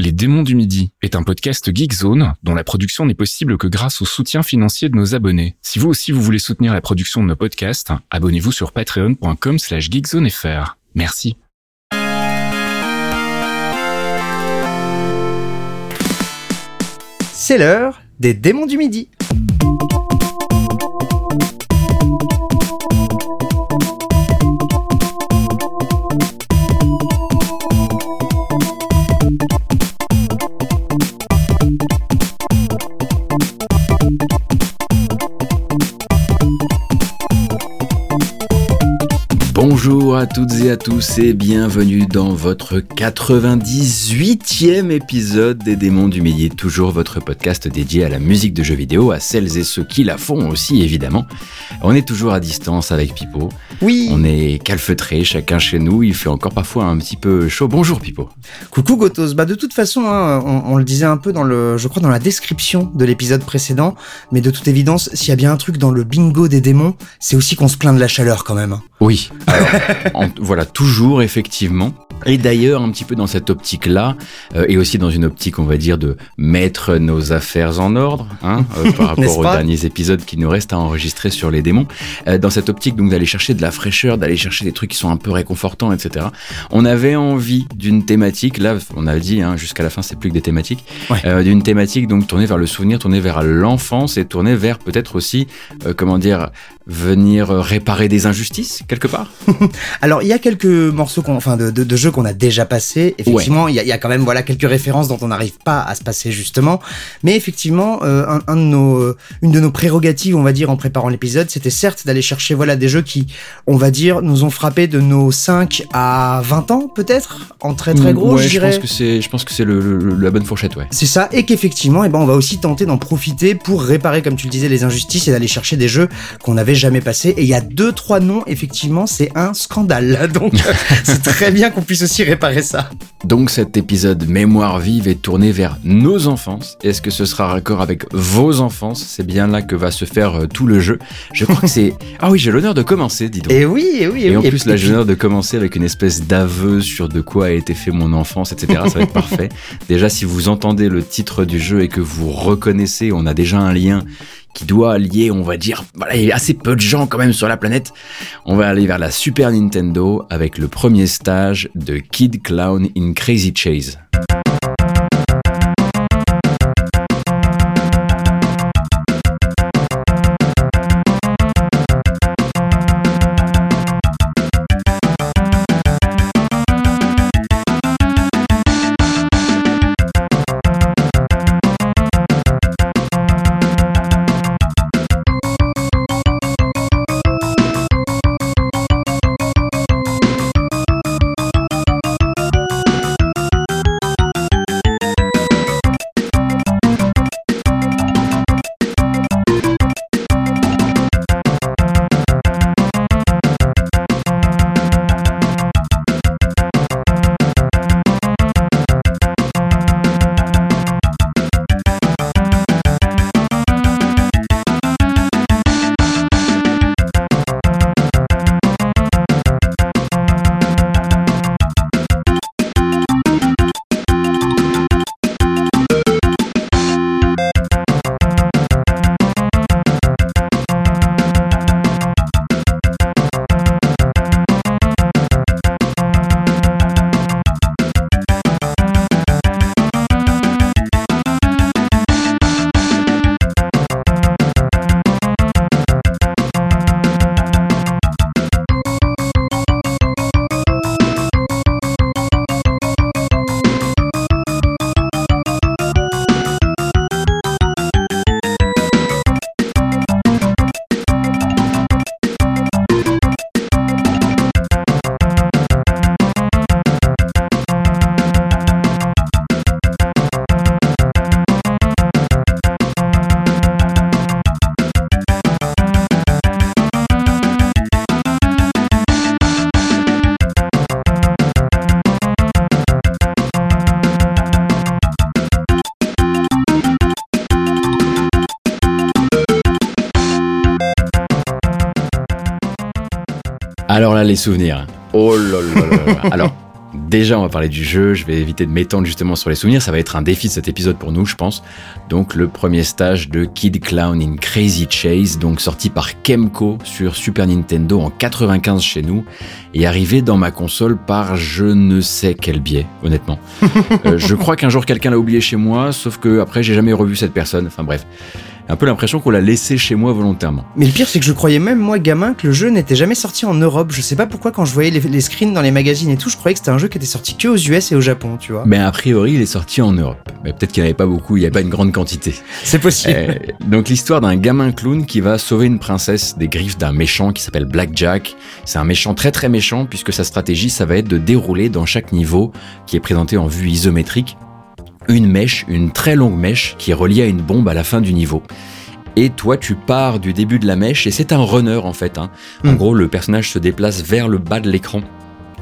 Les démons du midi est un podcast Geekzone dont la production n'est possible que grâce au soutien financier de nos abonnés. Si vous aussi vous voulez soutenir la production de nos podcasts, abonnez-vous sur patreon.com slash geekzonefr. Merci. C'est l'heure des démons du midi. À toutes et à tous et bienvenue dans votre 98e épisode des Démons du Midi, toujours votre podcast dédié à la musique de jeux vidéo, à celles et ceux qui la font aussi évidemment. On est toujours à distance avec Pipo. Oui. On est calfeutrés chacun chez nous, il fait encore parfois un petit peu chaud. Bonjour Pipo. Coucou Gotos. Bah de toute façon, hein, on, on le disait un peu dans le, je crois dans la description de l'épisode précédent, mais de toute évidence, s'il y a bien un truc dans le bingo des démons, c'est aussi qu'on se plaint de la chaleur quand même. Oui, alors, en- voilà, toujours effectivement. Et d'ailleurs, un petit peu dans cette optique-là, euh, et aussi dans une optique, on va dire, de mettre nos affaires en ordre, hein, euh, par rapport aux derniers épisodes qui nous restent à enregistrer sur les démons, euh, dans cette optique donc d'aller chercher de la fraîcheur, d'aller chercher des trucs qui sont un peu réconfortants, etc. On avait envie d'une thématique, là, on a dit, hein, jusqu'à la fin, c'est plus que des thématiques, Ouais. euh, d'une thématique donc tournée vers le souvenir, tournée vers l'enfance et tournée vers peut-être aussi, euh, comment dire, venir euh, réparer des injustices quelque part. Alors il y a quelques morceaux, qu'on- enfin de, de, de jeux qu'on a déjà passés. Effectivement, il y, a, il y a quand même voilà quelques références dont on n'arrive pas à se passer justement. Mais effectivement, euh, un, un de nos, euh, une de nos prérogatives, on va dire, en préparant l'épisode, c'était certes d'aller chercher voilà des jeux qui, on va dire, nous ont frappé de nos 5 à 20 ans peut-être, en très très gros, Mm, ouais, je je pense que c'est, je pense que c'est le, le- la bonne fourchette, ouais. C'est ça, et qu'effectivement, eh ben, on va aussi tenter d'en profiter pour réparer, comme tu le disais, les injustices et d'aller chercher des jeux qu'on n'avait jamais passés. Et il y a deux, trois noms, effectivement, c'est un scandale. Donc, c'est très bien qu'on puisse aussi réparer ça. Donc cet épisode Mémoire vive est tourné vers nos enfances. Est-ce que ce sera raccord avec vos enfances? C'est bien là que va se faire euh, tout le jeu. Je crois que c'est... Ah oui, j'ai l'honneur de commencer, dis donc. Et oui, et oui, et, Et en plus, là, j'ai l'honneur de commencer avec une espèce d'aveu sur de quoi a été fait mon enfance, etc. Ça va être parfait. Déjà, si vous entendez le titre du jeu et que vous reconnaissez, on a déjà un lien qui doit lier, on va dire, voilà, il y a assez peu de gens quand même sur la planète. On va aller vers la Super Nintendo avec le premier stage de Kid Clown in Crazy Chase. Les souvenirs. Oh là là là. Alors, déjà, on va parler du jeu. Je vais éviter de m'étendre justement sur les souvenirs. Ça va être un défi de cet épisode pour nous, je pense. Donc, le premier stage de Kid Clown in Crazy Chase, donc sorti par Kemco sur Super Nintendo en 95 chez nous et arrivé dans ma console par je ne sais quel biais, honnêtement. Euh, je crois qu'un jour quelqu'un l'a oublié chez moi, sauf que après j'ai jamais revu cette personne. Enfin bref un peu l'impression qu'on l'a laissé chez moi volontairement. Mais le pire, c'est que je croyais même, moi, gamin, que le jeu n'était jamais sorti en Europe. Je sais pas pourquoi, quand je voyais les, screens dans les magazines et tout, je croyais que c'était un jeu qui était sorti que aux US et au Japon, tu vois. Mais a priori, il est sorti en Europe. Mais peut-être qu'il n'y avait pas beaucoup, il n'y avait pas une grande quantité. C'est possible. Euh, donc, l'histoire d'un gamin clown qui va sauver une princesse des griffes d'un méchant qui s'appelle Black Jack. C'est un méchant très très méchant, puisque sa stratégie, ça va être de dérouler dans chaque niveau qui est présenté en vue isométrique une mèche, une très longue mèche qui est reliée à une bombe à la fin du niveau et toi tu pars du début de la mèche et c'est un runner en fait. Hein. En hmm. gros, le personnage se déplace vers le bas de l'écran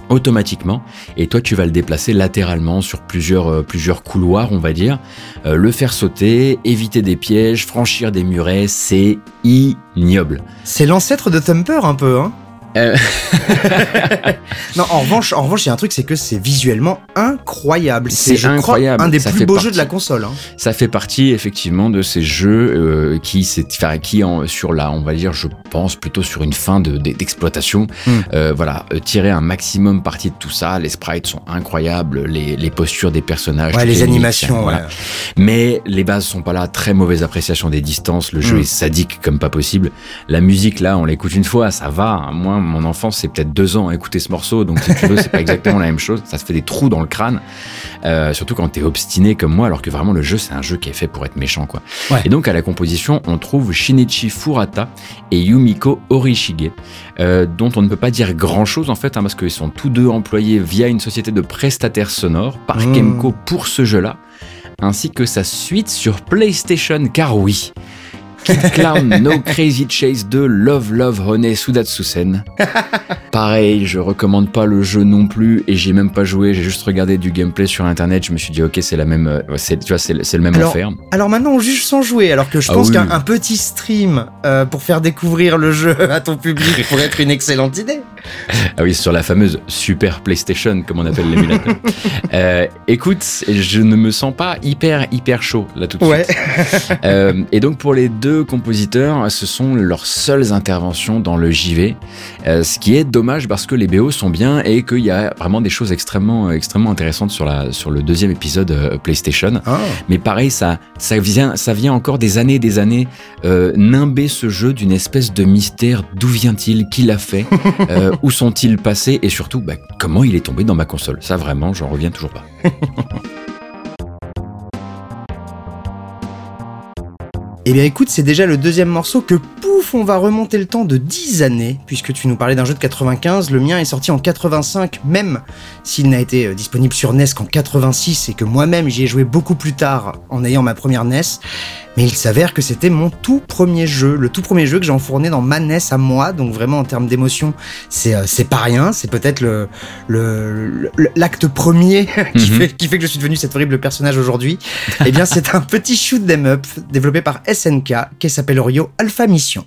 automatiquement et toi tu vas le déplacer latéralement sur plusieurs euh, plusieurs couloirs on va dire euh, le faire sauter éviter des pièges franchir des murets c'est ignoble c'est l'ancêtre de Thumper un peu hein euh. non, en revanche, en revanche, il y a un truc, c'est que c'est visuellement incroyable. C'est incroyable. un des plus beaux jeux de la console. Hein. Ça fait partie effectivement de ces jeux euh, qui, enfin, qui en, sur la, on va dire, je pense plutôt sur une fin d'exploitation. De, hmm. euh, voilà, tirer un maximum parti de tout ça. Les sprites sont incroyables, les, les postures des personnages, ouais, les, animations. Voilà. Mais les bases sont pas là. Très mauvaise appréciation des distances. Le jeu hmm. est sadique comme pas possible. La musique là, on l'écoute une fois, ça va. Hein. Moi, mon enfance, c'est peut-être deux ans à écouter ce morceau, donc si tu veux, c'est pas exactement la même chose. Ça se fait des trous dans le crâne, euh, surtout quand t'es obstiné comme moi, alors que vraiment le jeu, c'est un jeu qui est fait pour être méchant, quoi. Et donc à la composition, on trouve Shinichi Furata et Yumiko Orishige, euh, dont on ne peut pas dire grand-chose en fait, hein, parce qu'ils sont tous deux employés via une société de prestataires sonores par mmh. Kemco pour ce jeu-là, ainsi que sa suite sur PlayStation, car oui. Kid Clown No Crazy Chase 2 Love Love Honey Sudatsusen. Pareil, je recommande pas le jeu non plus et j'ai même pas joué, j'ai juste regardé du gameplay sur internet, je me suis dit OK, c'est la même euh, c'est tu vois c'est le même alors, enfer. Alors maintenant on juge sans jouer alors que je ah pense qu'un petit stream euh, pour faire découvrir le jeu à ton public pourrait être une excellente idée. Ah oui, sur la fameuse Super PlayStation comme on appelle l'émulateur. euh, écoute, je ne me sens pas hyper hyper chaud là tout de ouais. suite. Euh, et donc pour les deux compositeurs, ce sont leurs seules interventions dans le JV, euh, ce qui est dommage parce que les BO sont bien et qu'il y a vraiment des choses extrêmement, extrêmement intéressantes sur, la, sur le deuxième épisode euh, PlayStation. Ah. Mais pareil, ça, ça, vient, ça vient encore des années et des années euh, nimber ce jeu d'une espèce de mystère. D'où vient-il? Qui l'a fait? Où sont-ils passés? Et surtout, bah, comment il est tombé dans ma console? Ça, vraiment, j'en reviens toujours pas. Eh bien écoute, c'est déjà le deuxième morceau que pouf, on va remonter le temps de 10 années, puisque tu nous parlais d'un jeu de 95, le mien est sorti en 85, même s'il n'a été euh, disponible sur NES qu'en 86 et que moi-même j'y ai joué beaucoup plus tard en ayant ma première NES. Mais il s'avère que c'était mon tout premier jeu, le tout premier jeu que j'ai enfourné dans ma NES à moi. Donc vraiment en termes d'émotion, c'est euh, c'est pas rien. C'est peut-être le l'acte premier qui, mhm. fait, qui fait que je suis devenu cet horrible personnage aujourd'hui. eh bien, c'est un petit shoot them up développé par SNK qui s'appelle Rio Alpha Mission.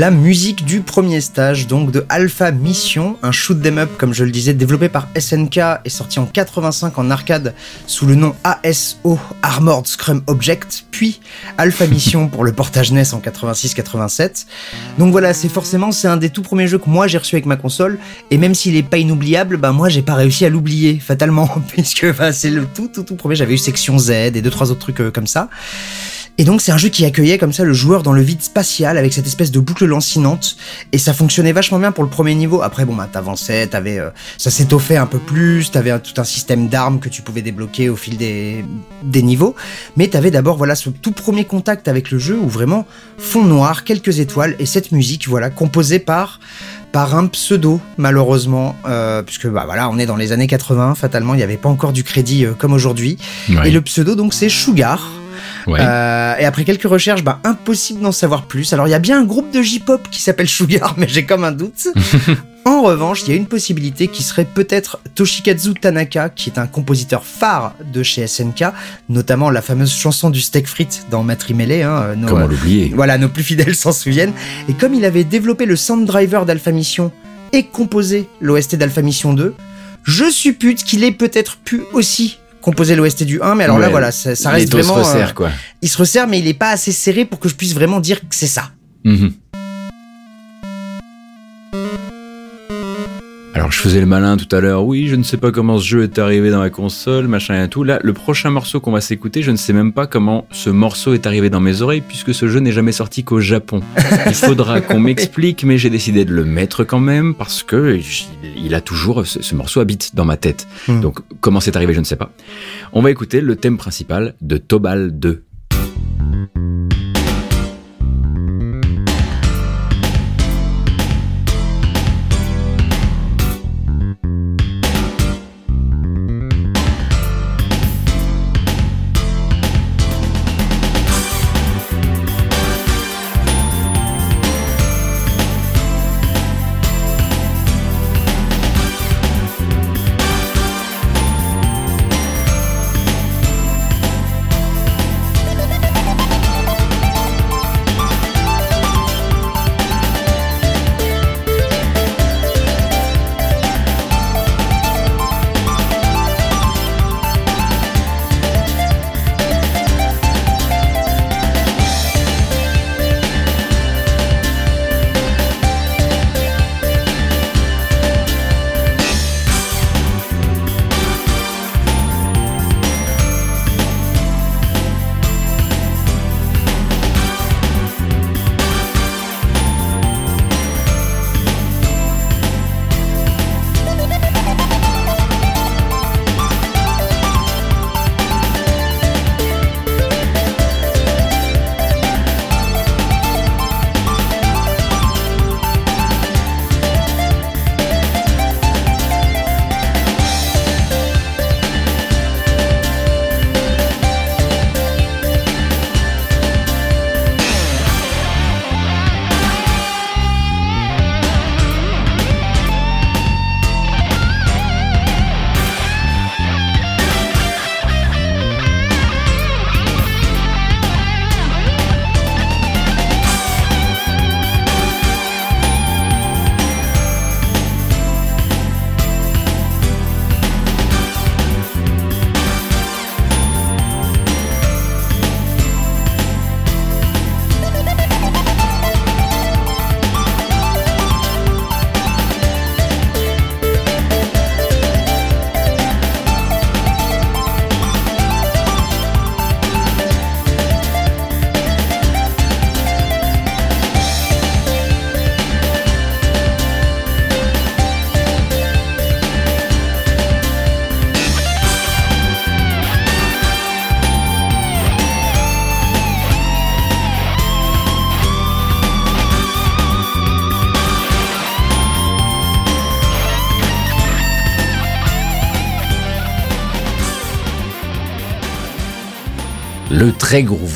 La musique du premier stage, donc de Alpha Mission, un shoot them up, comme je le disais, développé par SNK et sorti en 85 en arcade sous le nom ASO Armored Scrum Object, puis Alpha Mission pour le portage NES en 86-87. Donc voilà, c'est forcément c'est un des tout premiers jeux que moi j'ai reçu avec ma console, et même s'il est pas inoubliable, bah moi j'ai pas réussi à l'oublier fatalement, puisque bah, c'est le tout tout tout premier. J'avais eu Section Z et deux trois autres trucs euh, comme ça. Et donc c'est un jeu qui accueillait comme ça le joueur dans le vide spatial avec cette espèce de boucle lancinante. Et ça fonctionnait vachement bien pour le premier niveau. Après bon bah t'avançais, t'avais euh, ça s'étoffait un peu plus, t'avais tout un système d'armes que tu pouvais débloquer au fil des des niveaux, mais t'avais d'abord voilà ce tout premier contact avec le jeu où vraiment fond noir, quelques étoiles et cette musique voilà composée par par un pseudo malheureusement. Euh, puisque bah voilà on est dans les années 80 fatalement il n'y avait pas encore du crédit euh, comme aujourd'hui. Ouais. et le pseudo donc c'est Sugar Ouais. euh, et après quelques recherches, bah, impossible d'en savoir plus. Alors il y a bien un groupe de J-pop qui s'appelle Sugar, mais j'ai comme un doute. en revanche, il y a une possibilité qui serait peut-être Toshikazu Tanaka, qui est un compositeur phare de chez SNK, notamment la fameuse chanson du steak frites dans Matrimele. Hein, nos, Comment l'oublier voilà, nos plus fidèles s'en souviennent. Et comme il avait développé le sound driver d'Alpha Mission et composé l'OST d'Alpha Mission 2, je suppute qu'il ait peut-être pu aussi composer l'OST du 1, mais alors là voilà, ça, ça reste dos se vraiment... euh, quoi. il se resserre, mais il est pas assez serré pour que je puisse vraiment dire que c'est ça. Mhm. Alors je faisais le malin tout à l'heure, oui, je ne sais pas comment ce jeu est arrivé dans ma console, machin et tout. Là, le prochain morceau qu'on va s'écouter, je ne sais même pas comment ce morceau est arrivé dans mes oreilles, puisque ce jeu n'est jamais sorti qu'au Japon. Il faudra qu'on m'explique, mais j'ai décidé de le mettre quand même, parce que il a toujours, ce, ce morceau habite dans ma tête. Hmm. Donc comment c'est arrivé, je ne sais pas. On va écouter le thème principal de Tobal 2.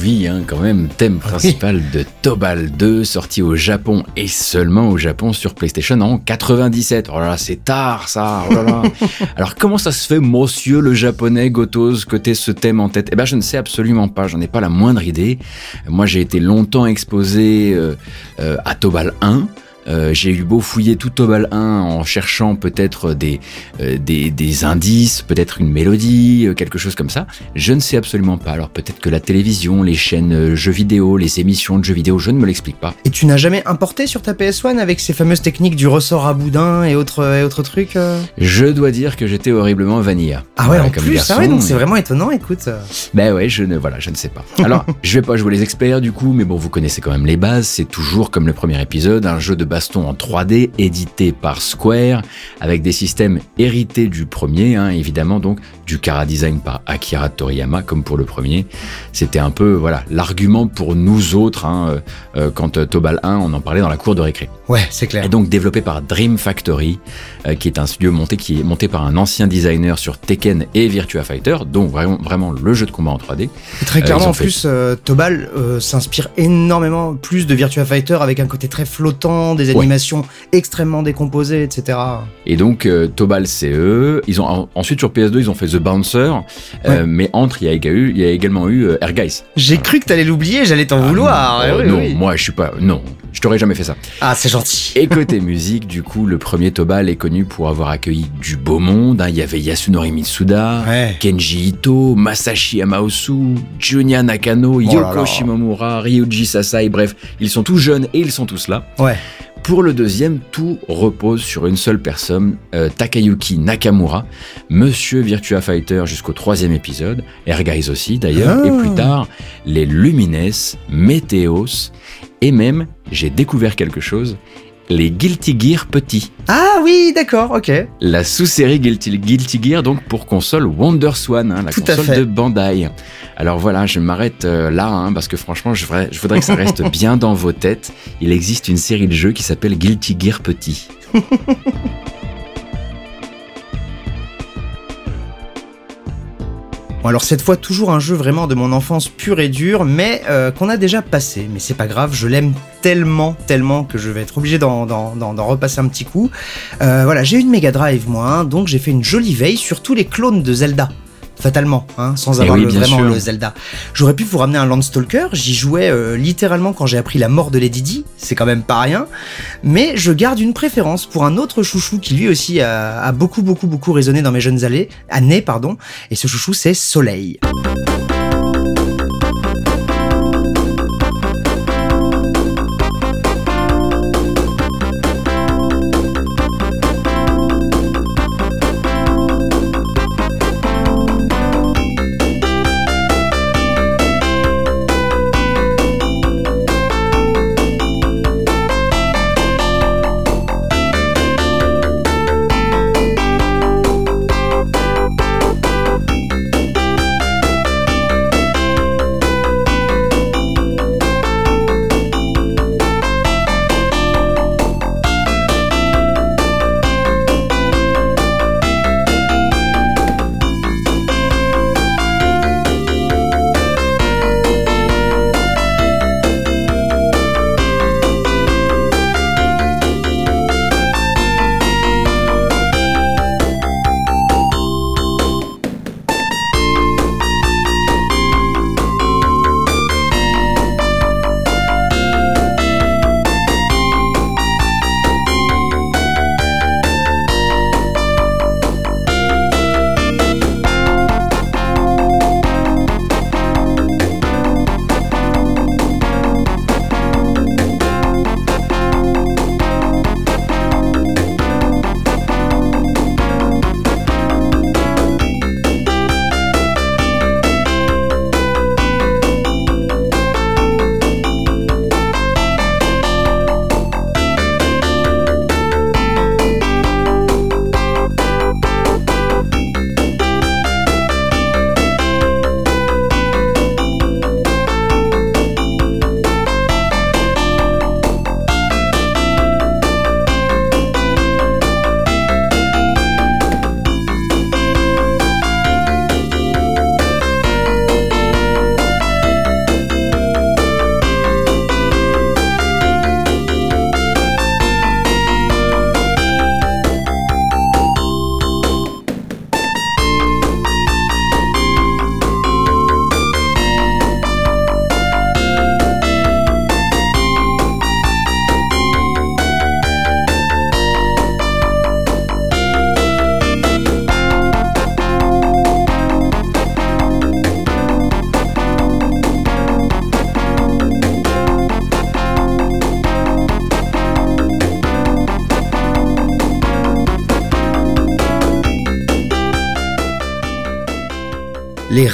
Hein, quand même, thème principal de Tobal 2, sorti au Japon et seulement au Japon sur PlayStation en 97. Oh là là, c'est tard ça. Oh là là. Alors comment ça se fait, monsieur le japonais Gotos, que t'aies ce thème en tête? Eh ben je ne sais absolument pas, j'en ai pas la moindre idée. Moi j'ai été longtemps exposé euh, euh, à Tobal 1. Euh, j'ai eu beau fouiller tout Tobal 1 en cherchant peut-être des, euh, des, des, indices, peut-être une mélodie, euh, quelque chose comme ça. Je ne sais absolument pas. Alors peut-être que la télévision, les chaînes jeux vidéo, les émissions de jeux vidéo, je ne me l'explique pas. Et tu n'as jamais importé sur ta PS1 avec ces fameuses techniques du ressort à boudin et autres, et autres trucs Je dois dire que j'étais horriblement vanilla. Ah ouais, en plus, ah ouais, donc c'est vraiment étonnant, écoute. Ben ouais, je ne, voilà, je ne sais pas. Alors, je vais pas jouer les experts du coup, mais bon, vous connaissez quand même les bases. C'est toujours comme le premier épisode, un jeu de baston en 3D édité par Square avec des systèmes hérités du premier, hein, évidemment donc du Kara Design par Akira Toriyama comme pour le premier. C'était un peu voilà l'argument pour nous autres hein, euh, euh, quand euh, Tobal 1 on en parlait dans la cour de récré. Ouais, c'est clair. Et donc développé par Dream Factory, qui est un studio monté qui est monté par un ancien designer sur Tekken et Virtua Fighter, donc vraiment vraiment le jeu de combat en 3D. très clairement en plus Tobal s'inspire énormément plus de Virtua Fighter avec un côté très flottant, des animations extrêmement décomposées, etc. Et donc euh, Tobal c'est eux. Ils ont ensuite sur PS2 ils ont fait The Bouncer, euh, mais entre il y a, eu, il y a également eu euh, Guys. J'ai cru que t'allais l'oublier, j'allais t'en ah, vouloir. Non, non moi je suis pas, non, je t'aurais jamais fait ça. Ah c'est gentil. Et côté musique, du coup le premier Tobal est connu pour avoir accueilli du beau monde. Hein. Il y avait Yasunori Mitsuda, Kenji Ito, Masashi Amaosu, Junya Nakano, oh Yoko Shimomura, Ryuji Sasai. Bref, ils sont tous jeunes et ils sont tous là. Ouais. Pour le deuxième, tout repose sur une seule personne, euh, Takayuki Nakamura, Monsieur Virtua Fighter jusqu'au troisième épisode, Guys aussi d'ailleurs, et plus ah. tard, les Lumines, Meteos, et même, j'ai découvert quelque chose, les Guilty Gear petits. Ah oui, d'accord, ok. La sous-série Guilty, Guilty, Gear, donc pour console WonderSwan, hein, la console de Bandai. Alors voilà, je m'arrête euh, là, hein, parce que franchement, je voudrais, je voudrais que ça reste bien dans vos têtes. Il existe une série de jeux qui s'appelle Guilty Gear Petit. alors cette fois toujours un jeu vraiment de mon enfance pure et dure, mais euh, qu'on a déjà passé. Mais c'est pas grave, je l'aime tellement, tellement que je vais être obligé d'en repasser un petit coup. Euh, voilà, j'ai une Mega Drive moi, hein, donc j'ai fait une jolie veille sur tous les clones de Zelda fatalement, hein, sans eh avoir vraiment le Zelda. J'aurais pu vous ramener un Landstalker, j'y jouais euh, littéralement quand j'ai appris la mort de Lady Di, c'est quand même pas rien, mais je garde une préférence pour un autre chouchou qui lui aussi a, a beaucoup beaucoup beaucoup résonné dans mes jeunes années, années pardon, et ce chouchou c'est Soleil.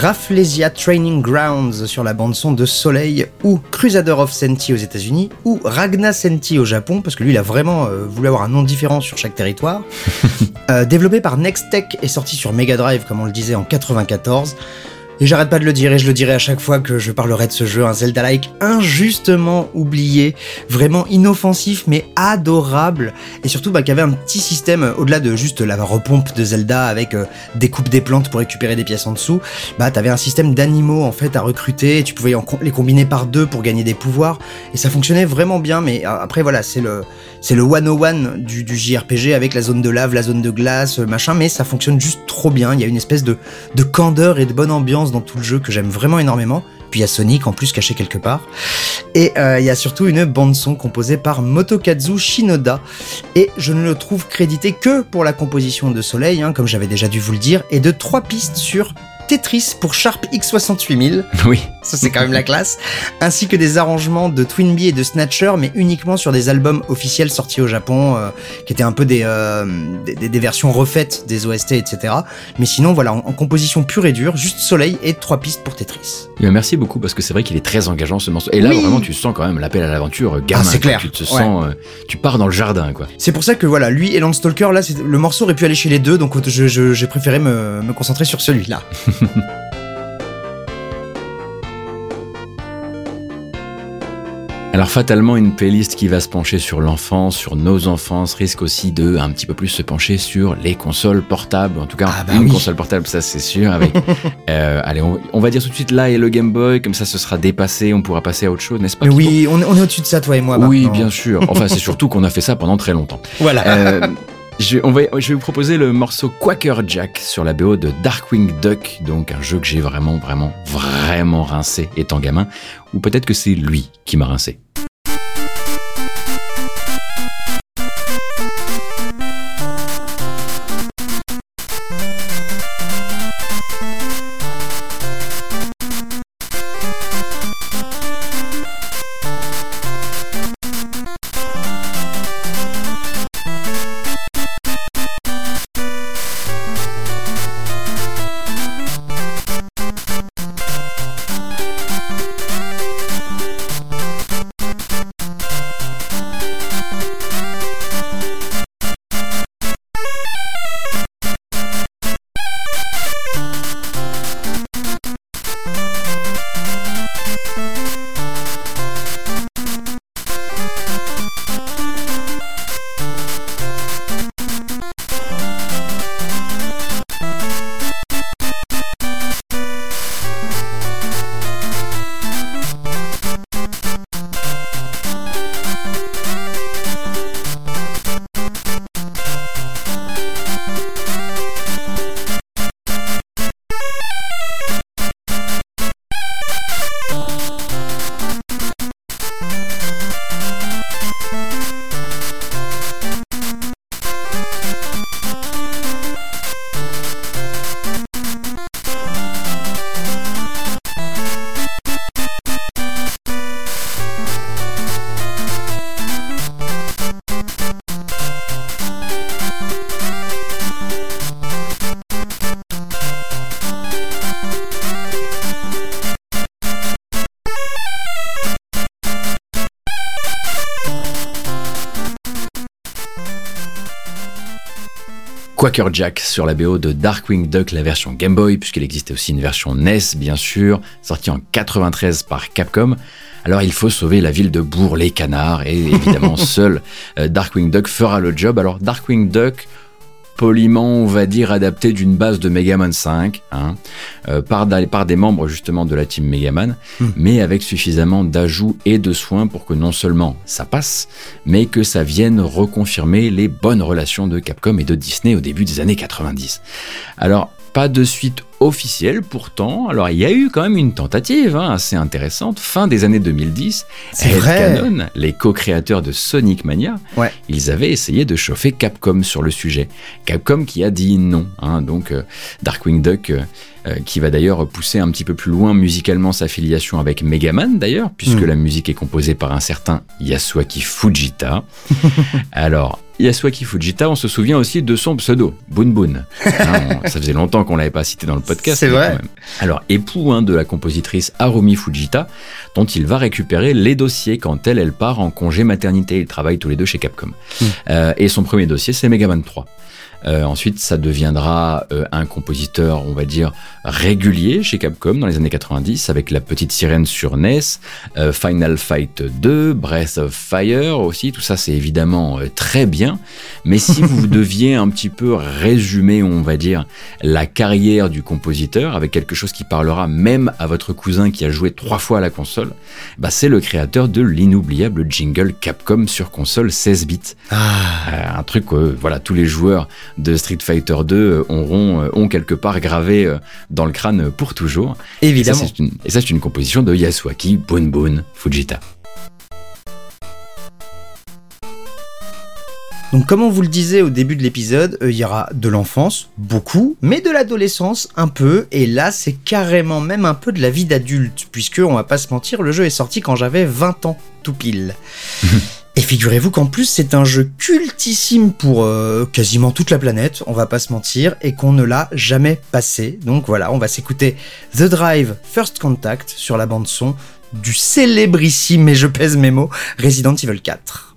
Rafflesia Training Grounds sur la bande-son de Soleil, ou Crusader of Senti aux États-Unis, ou Ragna Senti au Japon, parce que lui, il a vraiment euh, voulu avoir un nom différent sur chaque territoire. Euh, développé par Nextech et sorti sur Mega Drive, comme on le disait, en 94. Et j'arrête pas de le dire et je le dirai à chaque fois que je parlerai de ce jeu, un Zelda-like injustement oublié, vraiment inoffensif mais adorable, et surtout bah, qui avait un petit système euh, au-delà de juste la repompe de Zelda avec euh, des coupes des plantes pour récupérer des pièces en dessous, bah t'avais un système d'animaux en fait à recruter, et tu pouvais les combiner par deux pour gagner des pouvoirs, et ça fonctionnait vraiment bien, mais euh, après voilà, c'est le c'est le 101 du, du JRPG avec la zone de lave, la zone de glace, machin, mais ça fonctionne juste trop bien, il y a une espèce de, de candeur et de bonne ambiance dans tout le jeu que j'aime vraiment énormément. Puis il y a Sonic en plus caché quelque part. Et euh, il y a surtout une bande son composée par Motokazu Shinoda. Et je ne le trouve crédité que pour la composition de Soleil, hein, comme j'avais déjà dû vous le dire, et de trois pistes sur Tetris pour Sharp X68000. Oui. Ça, c'est quand même la classe. Ainsi que des arrangements de Twinbee et de Snatcher, mais uniquement sur des albums officiels sortis au Japon, euh, qui étaient un peu euh, des, des, versions refaites des OST, etc. Mais sinon, voilà, en, composition pure et dure, juste Soleil et trois pistes pour Tetris. Eh merci beaucoup, parce que c'est vrai qu'il est très engageant ce morceau. Et là, vraiment, tu sens quand même l'appel à l'aventure euh, gamin. Ah, c'est clair. Tu te sens, tu pars dans le jardin, quoi. C'est pour ça que voilà, lui et Landstalker, là, le morceau aurait pu aller chez les deux, donc j'ai je, préféré me, me concentrer sur celui-là. Alors fatalement, une playlist qui va se pencher sur l'enfance, sur nos enfances, risque aussi de un petit peu plus se pencher sur les consoles portables, en tout cas ah bah une console portable, ça c'est sûr. Avec, euh, allez, on, va dire tout de suite là et le Game Boy, comme ça ce sera dépassé, on pourra passer à autre chose, n'est-ce pas Oui, on, est au-dessus de ça, toi et moi. Oui, bien sûr. Enfin, c'est surtout qu'on a fait ça pendant très longtemps. Voilà. Euh, je, on va, vais vous proposer le morceau Quacker Jack sur la BO de Darkwing Duck, donc un jeu que j'ai vraiment, vraiment, vraiment rincé étant gamin, ou peut-être que c'est lui qui m'a rincé. Jack sur la BO de Darkwing Duck, la version Game Boy, puisqu'il existait aussi une version NES, bien sûr, sortie en 93 par Capcom. Alors il faut sauver la ville de Bourg-les-Canards, et évidemment seul euh, Darkwing Duck fera le job. Alors Darkwing Duck, poliment, on va dire, adapté d'une base de Mega Man 5, hein, euh, par, par, des membres justement de la team Mega Man, hmm. mais avec suffisamment d'ajouts et de soins pour que non seulement ça passe, mais que ça vienne reconfirmer les bonnes relations de Capcom et de Disney au début des années 90. Alors, pas de suite officielle pourtant. Alors il y a eu quand même une tentative hein, assez intéressante fin des années 2010. C'est vrai. Canon, les co-créateurs de Sonic Mania, ils avaient essayé de chauffer Capcom sur le sujet. Capcom qui a dit non. Hein, donc euh, Darkwing Duck. Euh, euh, qui va d'ailleurs pousser un petit peu plus loin musicalement sa filiation avec Megaman d'ailleurs, puisque hmm. la musique est composée par un certain Yasuaki Fujita. Alors, Yasuaki Fujita, on se souvient aussi de son pseudo, Boon Boon. Hein, ça faisait longtemps qu'on l'avait pas cité dans le podcast. C'est vrai. Alors, époux hein, de la compositrice Harumi Fujita, dont il va récupérer les dossiers quand elle, elle part en congé maternité. Ils travaillent tous les deux chez Capcom. Mm. Euh, et son premier dossier, c'est Mega Man 3. Euh, ensuite, ça deviendra euh, un compositeur, on va dire, régulier chez Capcom dans les années 90, avec La Petite Sirène sur NES, euh, Final Fight 2, Breath of Fire aussi. Tout ça, c'est évidemment euh, très bien. Mais si vous deviez un petit peu résumer, on va dire, la carrière du compositeur avec quelque chose qui parlera même à votre cousin qui a joué trois fois à la console, bah, c'est le créateur de l'inoubliable jingle Capcom sur console 16 bits. Ah. Euh, un truc que voilà, tous les joueurs de Street Fighter 2 euh, auront, euh, ont quelque part gravé euh, dans le crâne pour toujours. Et ça, Évidemment. c'est une, et ça, c'est une composition de Yasuaki Bunbun Fujita. Donc comme on vous le disait au début de l'épisode, il y aura de l'enfance, beaucoup, mais de l'adolescence, un peu, et là c'est carrément même un peu de la vie d'adulte, puisque on va pas se mentir, le jeu est sorti quand j'avais 20 ans, tout pile. Et figurez-vous qu'en plus c'est un jeu cultissime pour euh, quasiment toute la planète, on va pas se mentir, et qu'on ne l'a jamais passé. Donc voilà, on va s'écouter The Drive First Contact sur la bande son du célébrissime, et je pèse mes mots, Resident Evil 4.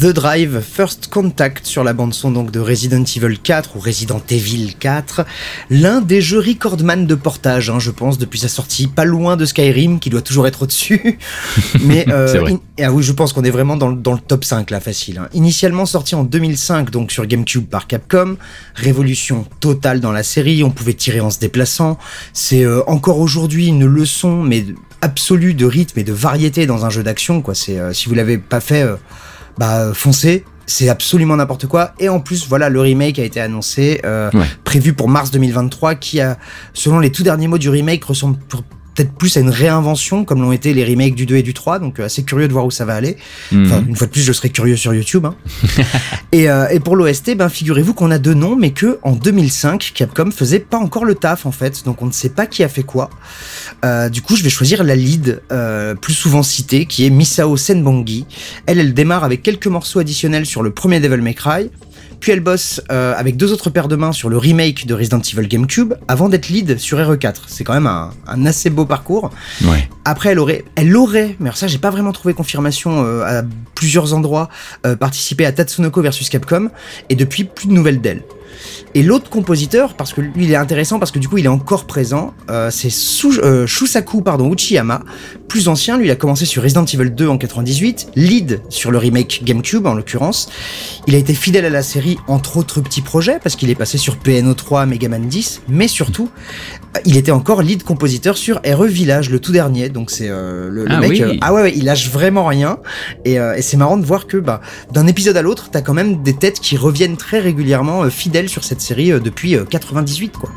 The Drive First Contact sur la bande son donc de Resident Evil 4 ou Resident Evil 4, l'un des jeux recordman de portage, hein, je pense, depuis sa sortie, pas loin de Skyrim qui doit toujours être au-dessus. Mais euh, in- ah oui, je pense qu'on est vraiment dans, le- dans le top 5 là, facile. hein. Initialement sorti en 2005 donc sur GameCube par Capcom, révolution totale dans la série, on pouvait tirer en se déplaçant. C'est euh, encore aujourd'hui une leçon mais absolue de rythme et de variété dans un jeu d'action quoi. C'est euh, si vous l'avez pas fait euh, bah foncez, c'est absolument n'importe quoi. Et en plus, voilà, le remake a été annoncé, euh, Ouais. prévu pour mars 2023, qui a, selon les tout derniers mots du remake, ressemble pour- peut-être plus à une réinvention, comme l'ont été les remakes du 2 et du 3. Donc, euh, assez curieux de voir où ça va aller. Enfin, Mhm. une fois de plus, je serais curieux sur YouTube. hein. et, euh, et pour l'OST, ben, figurez-vous qu'on a deux noms, mais que en 2005, Capcom faisait pas encore le taf, en fait. Donc, on ne sait pas qui a fait quoi. Euh, du coup, je vais choisir la lead, euh, plus souvent citée, qui est Misao Senbongi. Elle, elle démarre avec quelques morceaux additionnels sur le premier Devil May Cry. Puis elle bosse euh, avec deux autres paires de mains sur le remake de Resident Evil GameCube, avant d'être lead sur RE4. C'est quand même un, un assez beau parcours. Ouais. Après, elle aurait, elle aurait, mais alors ça, j'ai pas vraiment trouvé confirmation euh, à plusieurs endroits, euh, participé à Tatsunoko versus Capcom, et depuis, plus de nouvelles d'elle. Et l'autre compositeur, parce que lui il est intéressant parce que du coup il est encore présent, euh, c'est euh, Shusaku pardon, Uchiyama, plus ancien, lui il a commencé sur Resident Evil 2 en 98, lead sur le remake GameCube en l'occurrence. Il a été fidèle à la série entre autres petits projets parce qu'il est passé sur PNO 3, Mega Man 10, mais surtout euh, il était encore lead compositeur sur RE Village, le tout dernier. Donc c'est euh, le, le Ah mec, oui. euh, ah ouais, ouais, il lâche vraiment rien. Et, euh, et c'est marrant de voir que bah, d'un épisode à l'autre, t'as quand même des têtes qui reviennent très régulièrement fidèles sur cette série euh, depuis euh, 98 quoi.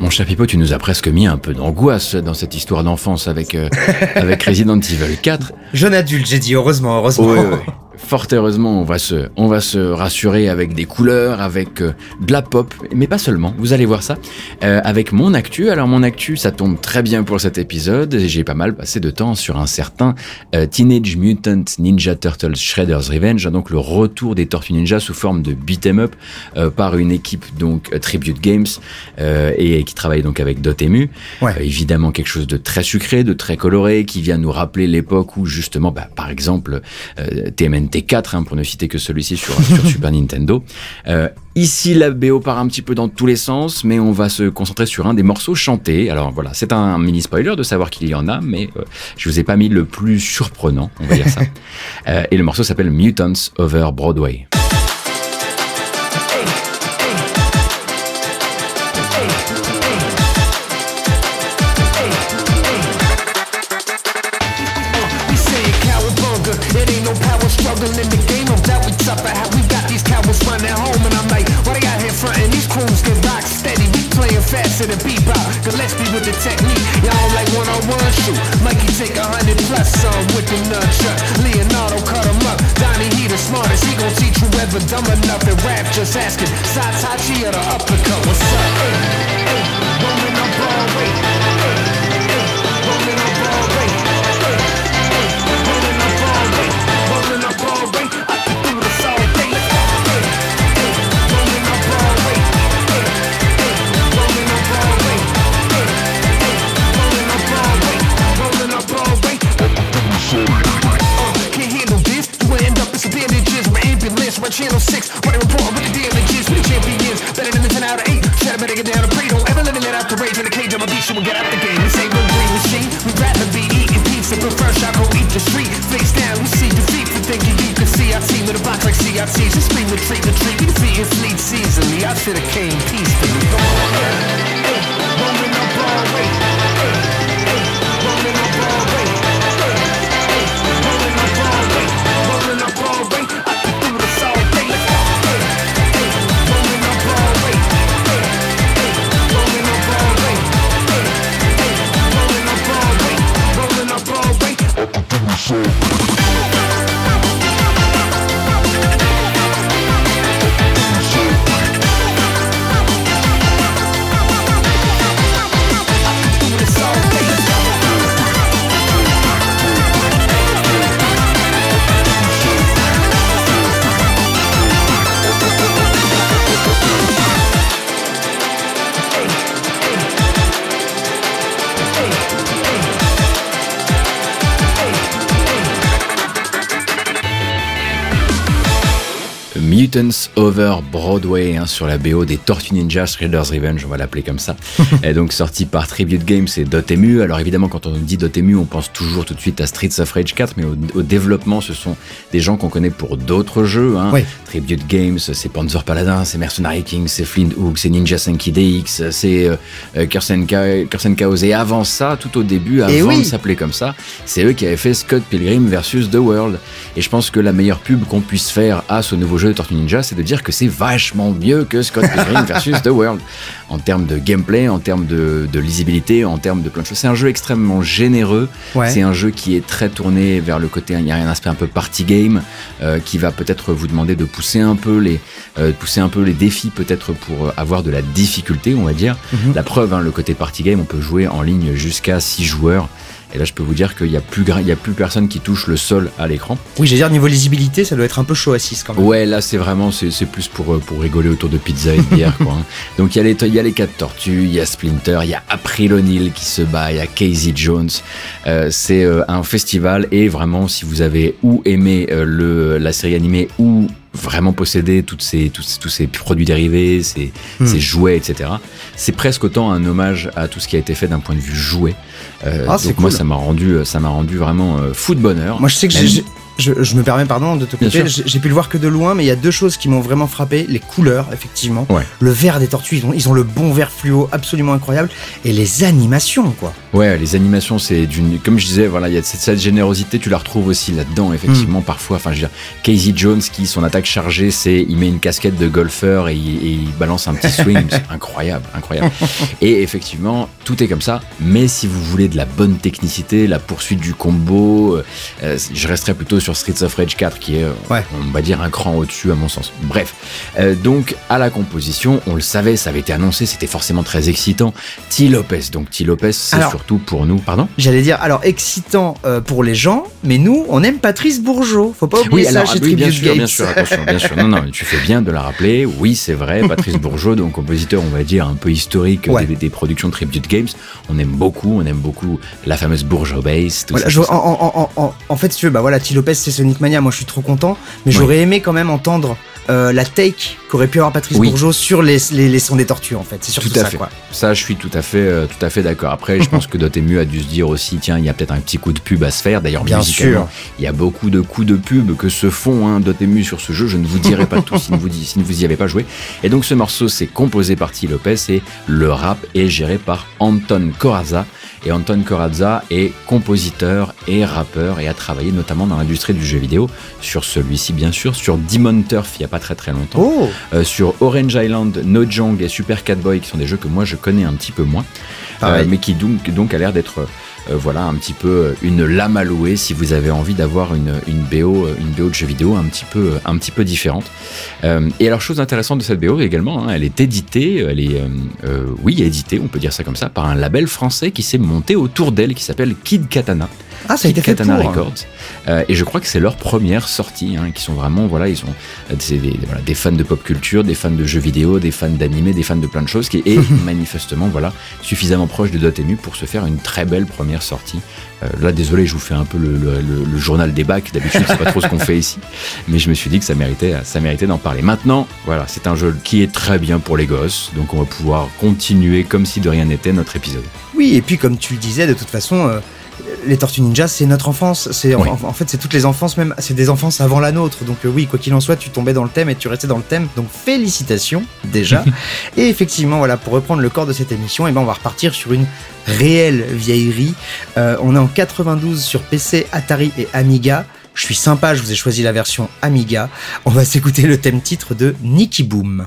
Mon cher Pipo, tu nous as presque mis un peu d'angoisse dans cette histoire d'enfance avec, euh, avec Resident Evil 4. Jeune adulte, j'ai dit heureusement, heureusement. Ouais, ouais. Fort heureusement, on va se, on va se rassurer avec des couleurs, avec euh, de la pop, mais pas seulement. Vous allez voir ça euh, avec mon actu. Alors mon actu, ça tombe très bien pour cet épisode. J'ai pas mal passé de temps sur un certain euh, Teenage Mutant Ninja Turtles Shredder's Revenge, donc le retour des Tortues Ninja sous forme de beat'em up par une équipe donc Tribute Games et qui travaille donc avec Dotemu. Ouais. Évidemment quelque chose de très sucré, de très coloré, qui vient nous rappeler l'époque où justement, bah, par exemple, euh, TMNT 4, hein, pour ne citer que celui-ci sur, sur Super Nintendo. Euh, ici, la BO part un petit peu dans tous les sens, mais on va se concentrer sur un des morceaux chantés. Alors voilà, c'est un mini spoiler de savoir qu'il y en a, mais euh, je vous ai pas mis le plus surprenant, on va dire ça. Euh, et le morceau s'appelle Mutants Over Broadway. Faster than bebop. Gillespie with the technique. Y'all like one on one shoot. Mikey take a hundred plus some with the nunchuck. Leonardo cut him up. Donnie he the smartest. He gon' teach whoever dumb enough to rap. Just asking. Satachi or the uppercut. What's up? Eh? Channel six, running report with the damages. We the champions, better than the 10 out of 8. Shut up, better get down and pray. Don't ever let me let out the rage in the cage. I'm a beast, you will get out the game. This ain't no green machine. We'd rather be eating pizza, first I go eat the street. Face down, we see defeat for thinking you can see our team in a box like CRTs. Just scream retreat, retreat. We defeating fleets easily. I should have came peacefully. Come on. Broadway. Mutants Over Broadway hein, sur la BO des Tortues Ninja Shredder's Revenge, on va l'appeler comme ça. et donc sorti par Tribute Games et Dotemu. Alors évidemment, quand on dit Dotemu, on pense toujours tout de suite à Streets of Rage 4, mais au, au développement, ce sont des gens qu'on connaît pour d'autres jeux. Hein. Oui. Tribute Games, c'est Panzer Paladin, c'est Mercenary King, c'est Flint Hook, c'est Ninja Senki DX, c'est euh, euh, Chaos. Et avant ça, tout au début, avant oui. de s'appeler comme ça, c'est eux qui avaient fait Scott Pilgrim versus The World. Et je pense que la meilleure pub qu'on puisse faire à ce nouveau jeu de Tortue Ninja, c'est de dire que c'est vachement mieux que Scott Pilgrim versus The World. En termes de gameplay, en termes de, de lisibilité, en termes de plein de choses. C'est un jeu extrêmement généreux. Ouais. C'est un jeu qui est très tourné vers le côté, il y a un aspect un peu party game, euh, qui va peut-être vous demander de pousser un peu les, euh, pousser un peu les défis peut-être pour euh, avoir de la difficulté, on va dire. Mhm. La preuve, hein, le côté party game, on peut jouer en ligne jusqu'à 6 joueurs. Et là, je peux vous dire qu'il y a plus, gra- il y a plus personne qui touche le sol à l'écran. Oui, j'allais dire, niveau lisibilité, ça doit être un peu chaud à 6 quand même. Ouais, là c'est vraiment c'est plus pour euh, pour rigoler autour de pizza et de bière quoi. hein. Donc il y a les il y a les quatre tortues, il y a Splinter, il y a April O'Neil qui se bat, il y a Casey Jones. Euh, c'est euh, un festival et vraiment si vous avez ou aimé euh, le la série animée ou vraiment possédé toutes ces tous, tous ces produits dérivés, ces, Hmm. ces jouets, etc. C'est presque autant un hommage à tout ce qui a été fait d'un point de vue jouet. Euh, Ah, c'est donc moi ça m'a rendu ça m'a rendu vraiment euh, fou de bonheur. Moi, je sais que j'ai- je, je me permets, pardon, de te couper. J'ai pu le voir que de loin, mais il y a deux choses qui m'ont vraiment frappé. Les couleurs, effectivement. Ouais. Le vert des tortues, ils ont, ils ont le bon vert fluo absolument incroyable. Et les animations, quoi. Ouais, les animations, c'est d'une. Comme je disais, voilà, il y a cette, cette générosité, tu la retrouves aussi là-dedans, effectivement, parfois. Enfin, je veux dire, Casey Jones, qui, son attaque chargée, c'est il met une casquette de golfeur et, il- et il balance un petit swing. incroyable, incroyable. Et effectivement, tout est comme ça. Mais si vous voulez de la bonne technicité, la poursuite du combo, euh, je resterai plutôt sur Streets of Rage 4, qui est, euh, Ouais. on va dire, un cran au-dessus, à mon sens. Bref. Euh, donc, à la composition, on le savait, ça avait été annoncé, c'était forcément très excitant. T. Lopez. Donc, T. Lopez, c'est surtout pour nous. Pardon J'allais dire, alors excitant euh, pour les gens, mais nous, on aime Patrice Bourgeot. Faut pas oublier ça alors, chez oui, bien sûr, bien sûr, attention, bien sûr. Non, non, tu fais bien de la rappeler. Oui, c'est vrai. Patrice Bourgeot, donc compositeur, on va dire, un peu historique Ouais. des, des productions de Tribute Games. On aime beaucoup, on aime beaucoup la fameuse Bourgeot Base, tout Voilà, ça, je- tout ça. en, en- en- en- en fait, si tu veux, bah voilà, T. Lopez, c'est Sonic Mania. Moi, je suis trop content, mais Oui. j'aurais aimé quand même entendre euh, la take qu'aurait pu avoir Patrice Oui. Bourgeot sur les, les, les sons des tortues, en fait. C'est surtout Tout à ça, fait. quoi. Ça, je suis tout à fait, euh, tout à fait d'accord. Après, je pense que Dotemu a dû se dire aussi, tiens, il y a peut-être un petit coup de pub à se faire. D'ailleurs, Bien sûr. il y a beaucoup de coups de pub que se font hein, Dotemu sur ce jeu. Je ne vous dirai pas tout si, ne vous, si ne vous y avez pas joué. Et donc, ce morceau, c'est composé par T. Lopez et le rap est géré par Anton Corazza. Et Anton Corazza est compositeur et rappeur et a travaillé notamment dans l'industrie du jeu vidéo. Sur celui-ci, bien sûr, sur Demon Turf, il y a pas très très longtemps. Oh. Euh, sur Orange Island, No Jong et Super Catboy, qui sont des jeux que moi je connais un petit peu moins, euh, mais qui donc, donc a l'air d'être voilà un petit peu euh, une lame à louer si vous avez envie d'avoir une, BO euh, une BO de jeu vidéo un petit peu un petit peu différente. Euh, et alors chose intéressante de cette BO également, hein, elle est éditée, elle est euh, euh, oui éditée, on peut dire ça comme ça, par un label français qui s'est monté autour d'elle, qui s'appelle Kid Katana. Ah, ça a été fait Katana pour. Records. Euh, et je crois que c'est leur première sortie, hein, qui sont vraiment, voilà, ils sont des, voilà, des fans de pop culture, des fans de jeux vidéo, des fans d'animé, des fans de plein de choses, qui est manifestement, voilà, suffisamment proche de Dotemu pour se faire une très belle première sortie. Euh, là, désolé, je vous fais un peu le, le- le- le journal des bacs. D'habitude, c'est pas trop ce qu'on fait ici, mais je me suis dit que ça méritait, ça méritait d'en parler. Maintenant, voilà, c'est un jeu qui est très bien pour les gosses, donc on va pouvoir continuer comme si de rien n'était notre épisode. Oui, et puis comme tu le disais, de toute façon, euh, les Tortues Ninja, c'est notre enfance. C'est en, Oui. en fait, c'est toutes les enfances, même, c'est des enfances avant la nôtre. Donc euh, oui, quoi qu'il en soit, tu tombais dans le thème et tu restais dans le thème. Donc félicitations déjà. et effectivement, voilà, pour reprendre le corps de cette émission, et ben on va repartir sur une réelle vieillerie. Euh, on est en 92 sur PC, Atari et Amiga. Je suis sympa, je vous ai choisi la version Amiga. On va s'écouter le thème titre de Nicky Boom.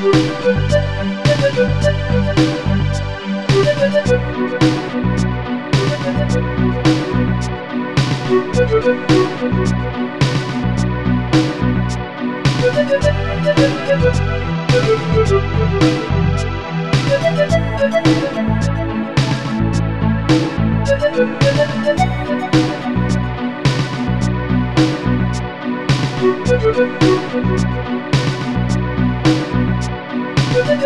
Thank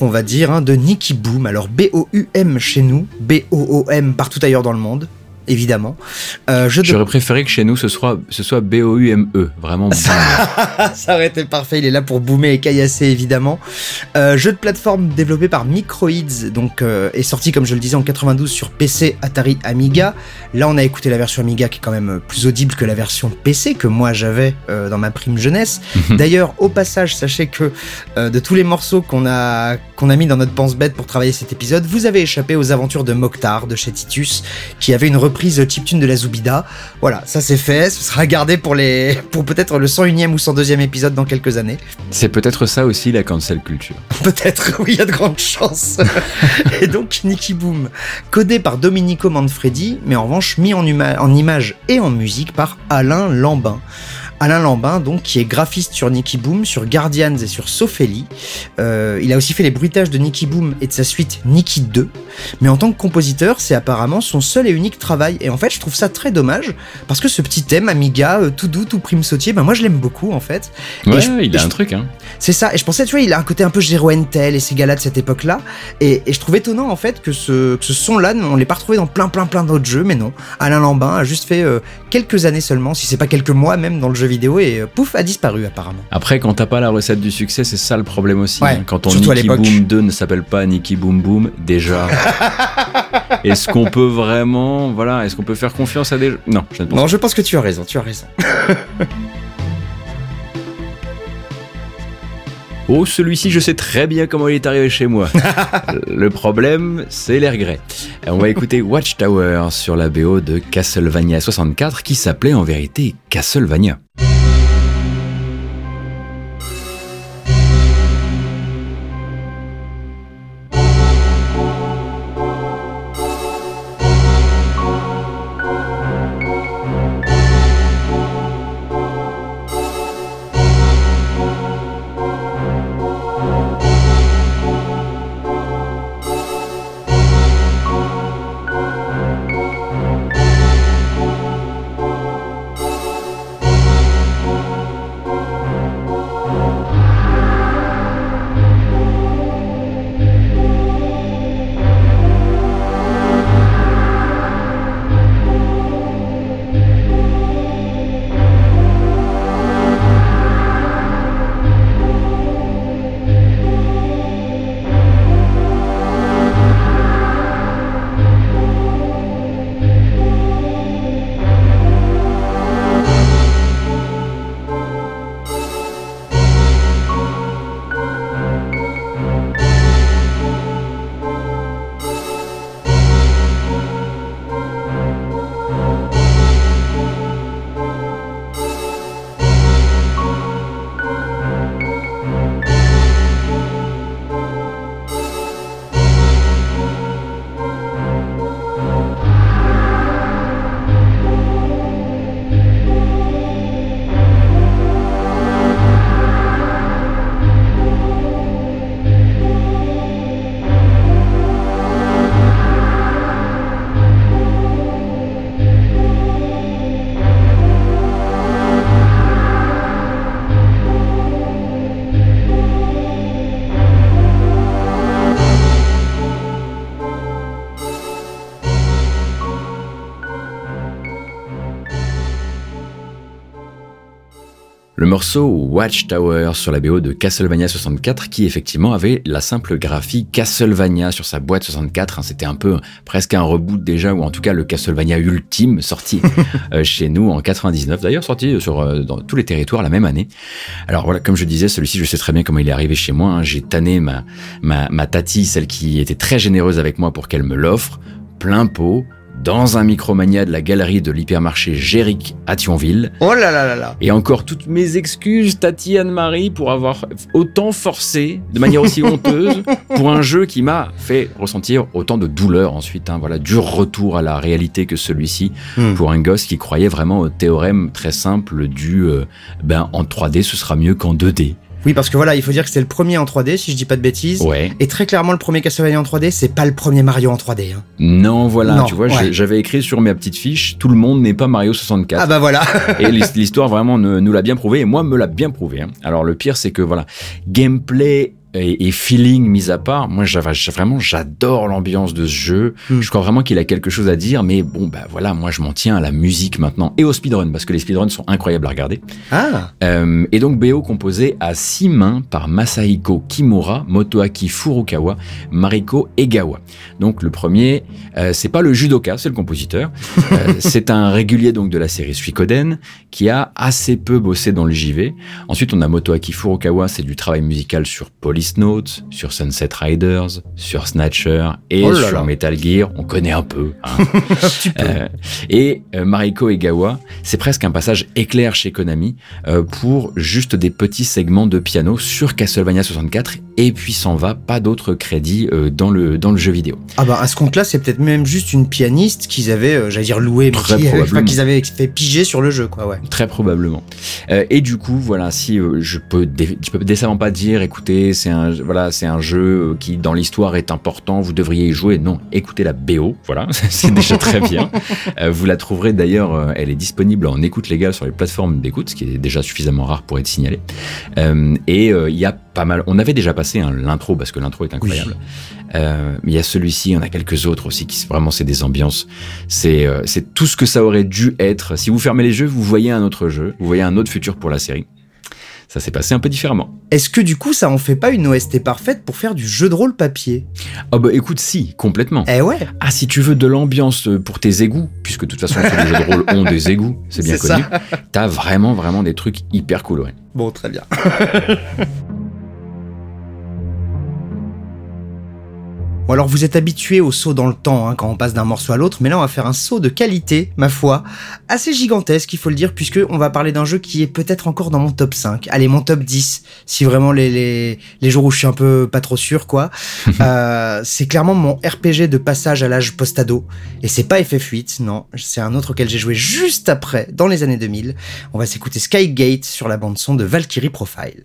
On va dire, hein, de Nicky Boom. Alors B-O-U-M chez nous, B-O-O-M partout ailleurs dans le monde, évidemment. Euh, de J'aurais préféré que chez nous ce soit, ce soit B-O-U-M-E. Vraiment. ça aurait été parfait, il est là pour boomer et caillasser évidemment. Euh, jeu de plateforme développé par Microids, donc euh, est sorti comme je le disais en 92 sur PC, Atari, Amiga. Là on a écouté la version Amiga qui est quand même plus audible que la version PC que moi j'avais dans ma prime jeunesse. D'ailleurs au passage sachez que de tous les morceaux qu'on a qu'on a mis dans notre pense-bête pour travailler cet épisode, vous avez échappé aux aventures de Mokhtar de chez Titus qui avait une reprise chiptune de la Zoubida. Voilà, ça c'est fait, ce sera gardé pour les pour peut-être le 101e ou 102e épisode dans quelques années. C'est peut-être ça aussi la cancel culture. Peut-être, oui, il y a de grandes chances. et donc, Nicky Boom, codé par Domenico Manfredi, mais en revanche mis en, en image et en musique par Alain Lambin. Alain Lambin, donc, qui est graphiste sur Nicky Boom, sur Guardians et sur Sophélie. Euh, il a aussi fait les bruitages de Nicky Boom et de sa suite Nicky 2. Mais en tant que compositeur, c'est apparemment son seul et unique travail. Et en fait, je trouve ça très dommage, parce que ce petit thème, Amiga, euh, tout doux, tout prime sautier, ben moi je l'aime beaucoup en fait. Ouais, je- il a je- un truc, hein. c'est ça, et je pensais, tu vois, il a un côté un peu Jero Entel et ces gars-là de cette époque-là, et, et je trouve étonnant en fait que ce, que ce son-là, on l'ait pas retrouvé dans plein plein plein d'autres jeux, mais non. Alain Lambin a juste fait euh, quelques années seulement, si c'est pas quelques mois même dans le jeu vidéo, et euh, pouf, a disparu apparemment. Après, quand t'as pas la recette du succès, c'est ça le problème aussi. Ouais, hein. Quand ton Nicky. Boom 2 ne s'appelle pas Nicky Boom Boom, déjà. est-ce qu'on peut vraiment, voilà, est-ce qu'on peut faire confiance à des Non, je ne pense Non, je pense que tu as raison, tu as raison. Oh, celui-ci, je sais très bien comment il est arrivé chez moi. le problème, c'est les regrets. Et On va écouter Watchtower sur la BO de Castlevania 64 qui s'appelait en vérité Castlevania. Le morceau Watchtower sur la BO de Castlevania 64 qui effectivement avait la simple graphie Castlevania sur sa boîte 64. hein. C'était un peu presque un reboot déjà ou en tout cas le Castlevania ultime sorti euh, chez nous en 99. D'ailleurs sorti sur euh, dans tous les territoires la même année. Alors voilà, comme je disais, celui-ci je sais très bien comment il est arrivé chez moi. hein. J'ai tanné ma, ma, ma tati, celle qui était très généreuse avec moi pour qu'elle me l'offre. Plein pot, dans un Micromania de la galerie de l'hypermarché Géric à Thionville. Oh là là là là. Et encore toutes mes excuses, Tati Anne-Marie, pour avoir autant forcé, de manière aussi honteuse, pour un jeu qui m'a fait ressentir autant de douleur ensuite. hein. voilà, dur retour à la réalité que celui-ci Hmm. pour un gosse qui croyait vraiment au théorème très simple du euh, ben en 3D ce sera mieux qu'en 2D. Oui, parce que voilà, il faut dire que c'était le premier en 3D, si je dis pas de bêtises. Ouais. Et très clairement, le premier Castlevania en 3D, c'est pas le premier Mario en 3D. hein. Non, voilà, Non, tu vois, ouais. j'avais écrit sur ma petite fiche, tout le monde n'est pas Mario 64. Ah bah voilà. Et l'his- l'histoire vraiment nous l'a bien prouvé, et moi me l'a bien prouvé. hein. Alors le pire, c'est que voilà, gameplay et, et feeling mis à part, moi j'avais- vraiment j'adore l'ambiance de ce jeu. Hmm. Je crois vraiment qu'il a quelque chose à dire, mais bon bah voilà, moi je m'en tiens à la musique maintenant et au speedrun parce que les speedruns sont incroyables à regarder. Ah. Euh, et donc BO composé à six mains par Masahiko Kimura, Motoaki Furukawa, Mariko Egawa. Donc le premier, euh, c'est pas le judoka, c'est le compositeur. Euh, c'est un régulier donc de la série Suikoden qui a assez peu bossé dans le JV. Ensuite on a Motoaki Furukawa, c'est du travail musical sur Police Note, sur Sunset Riders, sur Snatcher et Oh là sur là. Metal Gear. On connaît un peu. hein. Euh, et euh, Mariko Egawa, c'est presque un passage éclair chez Konami euh, pour juste des petits segments de piano sur Castlevania 64 et puis s'en va, pas d'autres crédits euh, dans, le, dans le jeu vidéo. Ah bah à ce compte-là, c'est peut-être même juste une pianiste qu'ils avaient, j'allais dire loué, mais qu'ils avaient fait piger sur le jeu, quoi, ouais. Très probablement. Et du coup, voilà, si je peux, je peux décemment pas dire, écoutez, c'est un, voilà, c'est un jeu euh, qui dans l'histoire est important, vous devriez y jouer. Non, écoutez la BO, voilà, c'est déjà très bien. Euh, vous la trouverez d'ailleurs, euh, elle est disponible en écoute légale sur les plateformes d'écoute, ce qui est déjà suffisamment rare pour être signalé. Et il y a pas mal. On avait déjà passé hein, l'intro parce que l'intro est incroyable. Euh, mais il y a celui-ci, il y en a quelques autres aussi qui vraiment c'est des ambiances. C'est euh, c'est tout ce que ça aurait dû être. Si vous fermez les jeux, vous voyez un autre jeu, vous voyez un autre futur pour la série. Ça s'est passé un peu différemment. Est-ce que du coup, ça en fait pas une OST parfaite pour faire du jeu de rôle papier? Oh bah écoute, si, complètement. Eh ouais. Ah, si tu veux de l'ambiance euh, pour tes égouts, puisque de toute façon tous les jeux de rôle ont des égouts, c'est bien C'est connu, t'as vraiment vraiment des trucs hyper cool, ouais. Bon, très bien. Bon alors vous êtes habitué au saut dans le temps hein, quand on passe d'un morceau à l'autre, mais là on va faire un saut de qualité, ma foi, assez gigantesque il faut le dire, puisque on va parler d'un jeu qui est peut-être encore dans mon top 5, allez mon top 10, si vraiment les, les, les jours où je suis un peu pas trop sûr quoi. Euh, c'est clairement mon RPG de passage à l'âge post-ado, et c'est pas FF8, non, c'est un autre auquel j'ai joué juste après, dans les années 2000. On va s'écouter Skygate sur la bande son de Valkyrie Profile.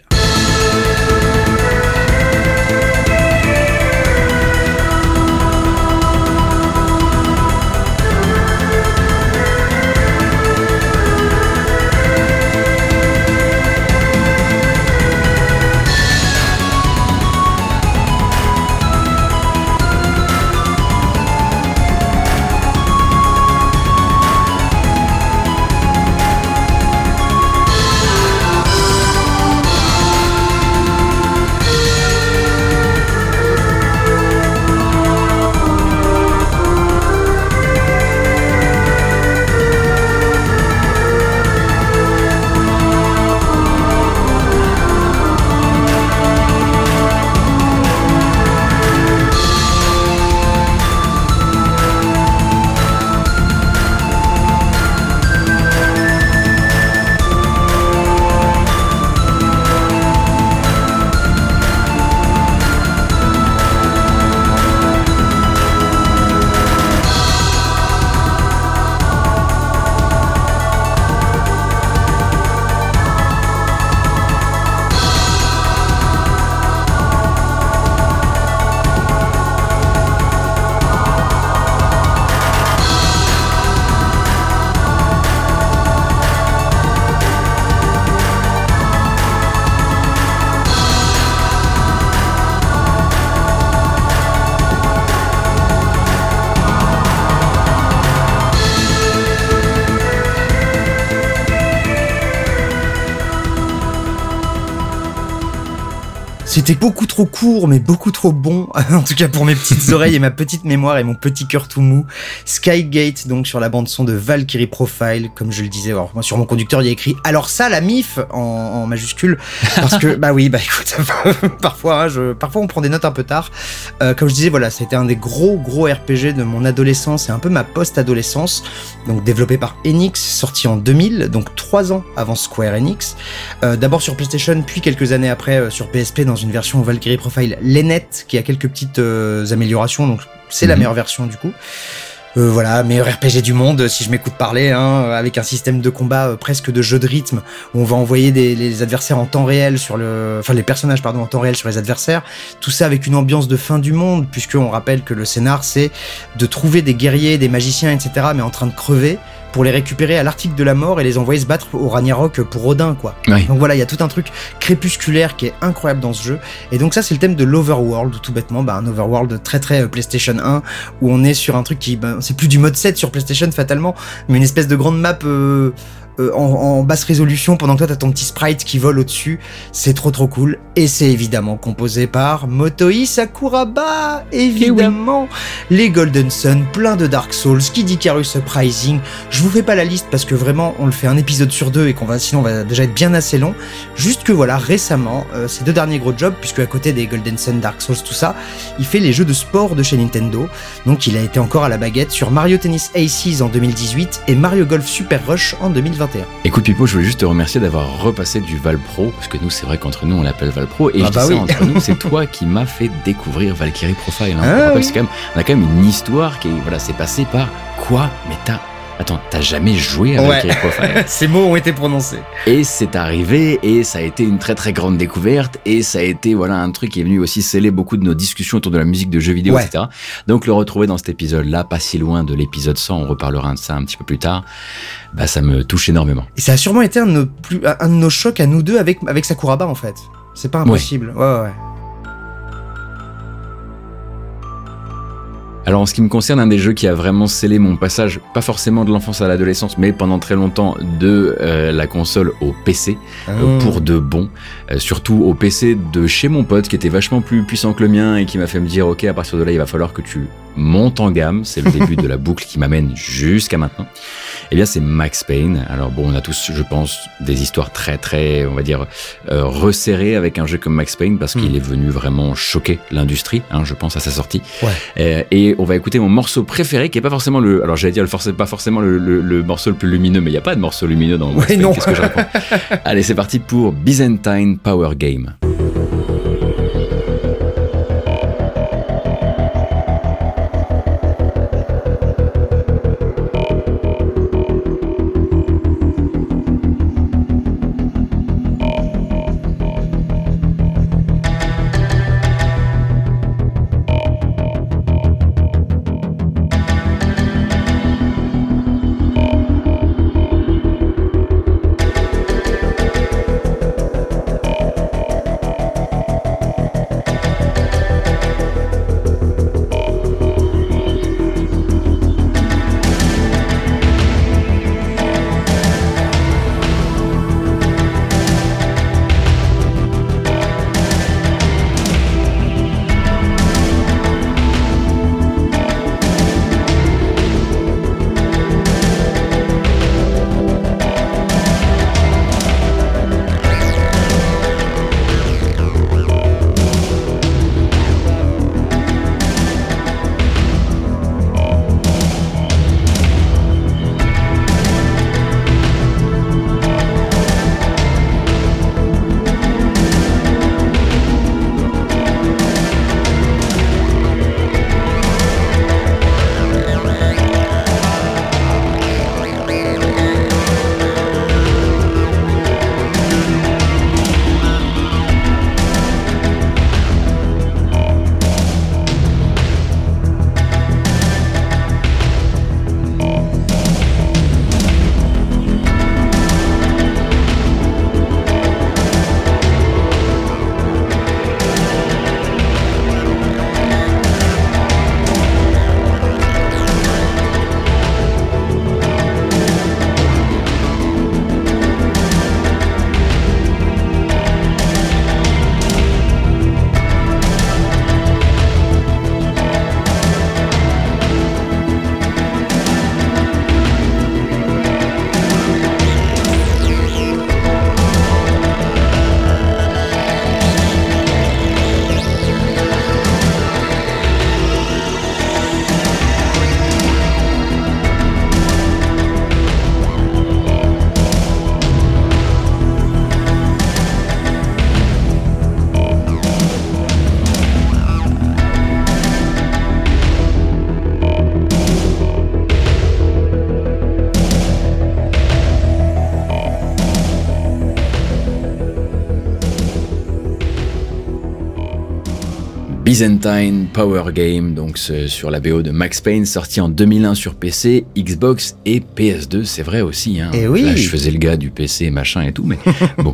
C'était beaucoup trop court, mais beaucoup trop bon. en tout cas pour mes petites oreilles et ma petite mémoire et mon petit cœur tout mou. Skygate, donc sur la bande son de Valkyrie Profile, comme je le disais. Alors, moi, sur mon conducteur, il y a écrit alors ça la MIF en, en majuscule, parce que bah oui, bah écoute, parfois, hein, je, parfois on prend des notes un peu tard. Euh, comme je disais, voilà, c'était un des gros gros RPG de mon adolescence et un peu ma post-adolescence. Donc développé par Enix, sorti en 2000, donc trois ans avant Square Enix. Euh, D'abord sur PlayStation, puis quelques années après euh, sur PSP dans une version Valkyrie Profile Lennet qui a quelques petites euh, améliorations. Donc c'est la Mhm. meilleure version du coup. Euh, voilà, meilleur RPG du monde, si je m'écoute parler, hein, avec un système de combat euh, presque de jeu de rythme, où on va envoyer des, les adversaires en temps réel sur le, enfin les personnages pardon en temps réel sur les adversaires. Tout ça avec une ambiance de fin du monde, puisque on rappelle que le scénar c'est de trouver des guerriers, des magiciens, etc. mais en train de crever pour les récupérer à l'article de la mort et les envoyer se battre au Ragnarok pour Odin, quoi. Oui. Donc voilà, il y a tout un truc crépusculaire qui est incroyable dans ce jeu. Et donc ça, c'est le thème de l'Overworld, tout bêtement, bah, un Overworld très très euh, PlayStation 1, où on est sur un truc qui, ben, c'est plus du mode 7 sur PlayStation fatalement, mais une espèce de grande map euh, euh, en, en basse résolution pendant que toi t'as ton petit sprite qui vole au-dessus. C'est trop trop cool. Et c'est évidemment composé par Motoi Sakuraba, évidemment. Les Golden Sun, plein de Dark Souls, Kid Icarus Uprising. Je vous fais pas la liste parce que vraiment on le fait un épisode sur deux et qu'on va sinon on va déjà être bien assez long. Juste que voilà, récemment, euh, ces deux derniers gros jobs, puisque à côté des Golden Sun, Dark Souls, tout ça, il fait les jeux de sport de chez Nintendo. Donc il a été encore à la baguette sur Mario Tennis Aces en 2018 et Mario Golf Super Rush en 2021. Écoute Pipo, je voulais juste te remercier d'avoir repassé du Val Pro, parce que nous c'est vrai qu'entre nous on l'appelle Val Pro, et Ah je dis bah ça entre nous, c'est toi qui m'as fait découvrir Valkyrie Profile. Hein. Ah On rappelle, oui. c'est quand même, on a quand même une histoire qui voilà, c'est passé par quoi Mais t'as Attends, t'as jamais joué à Ouais. Ces mots ont été prononcés. Et c'est arrivé, et ça a été une très très grande découverte, et ça a été voilà un truc qui est venu aussi sceller beaucoup de nos discussions autour de la musique de jeux vidéo, Ouais. etc. Donc le retrouver dans cet épisode-là, pas si loin de l'épisode 100, on reparlera de ça un petit peu plus tard, bah ça me touche énormément. Et ça a sûrement été un de nos, plus, un de nos chocs à nous deux avec, avec Sakuraba en fait. C'est pas impossible. Ouais, ouais, ouais. Alors en ce qui me concerne, un des jeux qui a vraiment scellé mon passage, pas forcément de l'enfance à l'adolescence, mais pendant très longtemps de euh, la console au PC, euh, Mmh. pour de bon, Euh, surtout au PC de chez mon pote qui était vachement plus puissant que le mien et qui m'a fait me dire ok à partir de là il va falloir que tu montes en gamme, c'est le début de la boucle qui m'amène jusqu'à maintenant. Eh bien c'est Max Payne. Alors bon on a tous je pense des histoires très très on va dire euh, resserrées avec un jeu comme Max Payne parce qu'il Mm. est venu vraiment choquer l'industrie, hein, je pense à sa sortie. Ouais. Euh, et on va écouter mon morceau préféré qui est pas forcément le alors j'allais dire le pas forcément le, le- le morceau le plus lumineux mais il y a pas de morceau lumineux dans Max Ouais, Payne. Qu'est-ce que je raconte? Allez, c'est parti pour Byzantine Power Game. Byzantine Power Game, donc sur la BO de Max Payne, sorti en 2001 sur PC, Xbox et PS2, c'est vrai aussi. Hein. Eh oui. Là, je faisais le gars du PC, machin et tout, mais bon.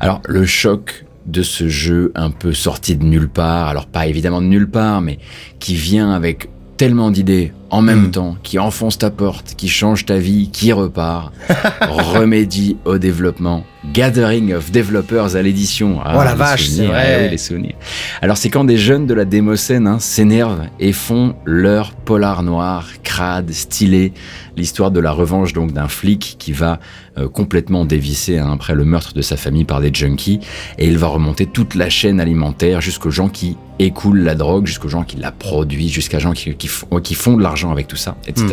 Alors, le choc de ce jeu un peu sorti de nulle part, alors pas évidemment de nulle part, mais qui vient avec tellement d'idées en même Mm. temps, qui enfonce ta porte, qui change ta vie, qui repart, remédie au développement, Gathering of Developers à l'édition. Ah, Oh la vache, c'est souvenirs, vrai. ah oui, les souvenirs. Alors c'est quand des jeunes de la démocène hein, s'énervent et font leur polar noir, crade, stylé, l'histoire de la revanche donc d'un flic qui va euh, complètement dévisser hein, après le meurtre de sa famille par des junkies et il va remonter toute la chaîne alimentaire jusqu'aux gens qui écoulent la drogue, jusqu'aux gens qui la produisent, jusqu'à gens qui, qui font de l'argent avec tout ça, etc.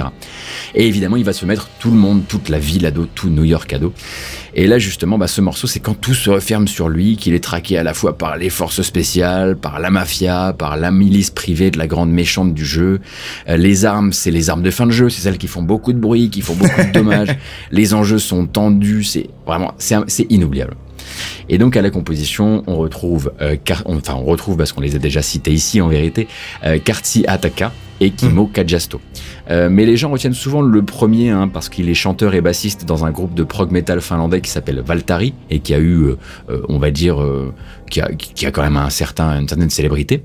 Et évidemment, il va se mettre tout le monde, toute la ville à dos, tout New York à dos. Et là, justement, bah, ce morceau, c'est quand tout se referme sur lui, qu'il est traqué à la fois par les forces spéciales, par la mafia, par la milice privée de la grande méchante du jeu. Euh, les armes, c'est les armes de fin de jeu, c'est celles qui font beaucoup de bruit, qui font beaucoup de dommages. les enjeux sont tendus, c'est vraiment, c'est inoubliable. Et donc à la composition, on retrouve, euh, Car- on- enfin on retrouve parce qu'on les a déjà cités ici en vérité, euh, Kartsi Ataka et Kimo Kajasto. Euh, mais les gens retiennent souvent le premier hein, parce qu'il est chanteur et bassiste dans un groupe de prog metal finlandais qui s'appelle Valtari et qui a eu, euh, on va dire, qui, a, qui a quand même un certain, une certaine célébrité.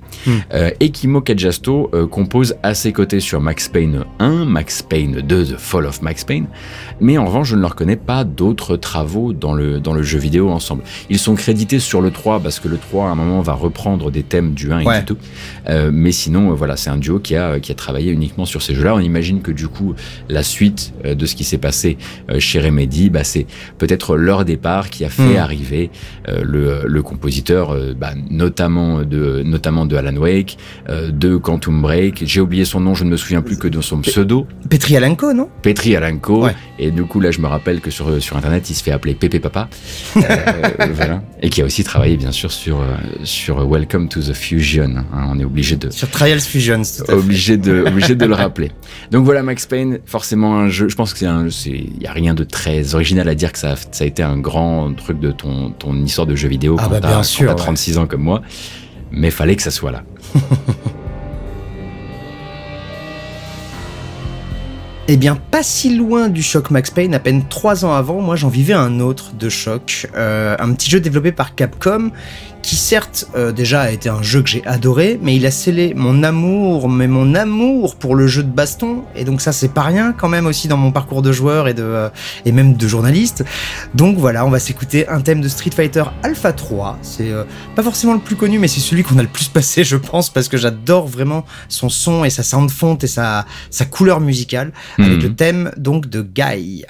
Euh, et Kimo Kajasto euh, compose à ses côtés sur Max Payne 1, Max Payne 2, The Fall of Max Payne. Mais en revanche, je ne leur connais pas d'autres travaux dans le, dans le jeu vidéo ensemble. Ils sont crédités sur le 3 parce que le 3 à un moment va reprendre des thèmes du 1 et Ouais. du 2. Euh, mais sinon, euh, voilà, c'est un duo qui a, qui a travaillé uniquement sur ces jeux-là. On imagine que du coup, la suite euh, de ce qui s'est passé euh, chez Remedy, bah, c'est peut-être leur départ qui a fait Mm. arriver euh, le, le compositeur, euh, bah, notamment de, notamment de Alan Wake, euh, de Quantum Break. J'ai oublié son nom, je ne me souviens plus que de son pseudo, Petri Alenko, non? Petri Alanko. Ouais. Et du coup, là, je me rappelle que sur, sur Internet, il se fait appeler Pépé Papa. Euh, voilà. Et qui a aussi travaillé, bien sûr, sur, sur Welcome to the Fusion. hein. on est obligé de, Sur Trials Fusions, tout à fait. obligé de, obligé de le rappeler. Donc voilà, Max Payne, forcément un jeu. Je pense que c'est un, c'est, il y a rien de très original à dire que ça, a- ça a été un grand truc de ton, ton histoire de jeu vidéo Ah bah, bien quand sûr, ouais. 36 ans comme moi. Mais fallait que ça soit là. Eh bien, pas si loin du choc Max Payne, à peine trois ans avant, moi j'en vivais un autre de choc, euh, un petit jeu développé par Capcom, qui certes euh, déjà a été un jeu que j'ai adoré, mais il a scellé mon amour, mais mon amour pour le jeu de baston, et donc ça c'est pas rien quand même aussi dans mon parcours de joueur et de euh, et même de journaliste. Donc voilà, on va s'écouter un thème de Street Fighter Alpha 3. C'est euh, pas forcément le plus connu, mais c'est celui qu'on a le plus passé, je pense, parce que j'adore vraiment son son et sa sound font et sa sa couleur musicale avec Mhm. le thème donc de Guy.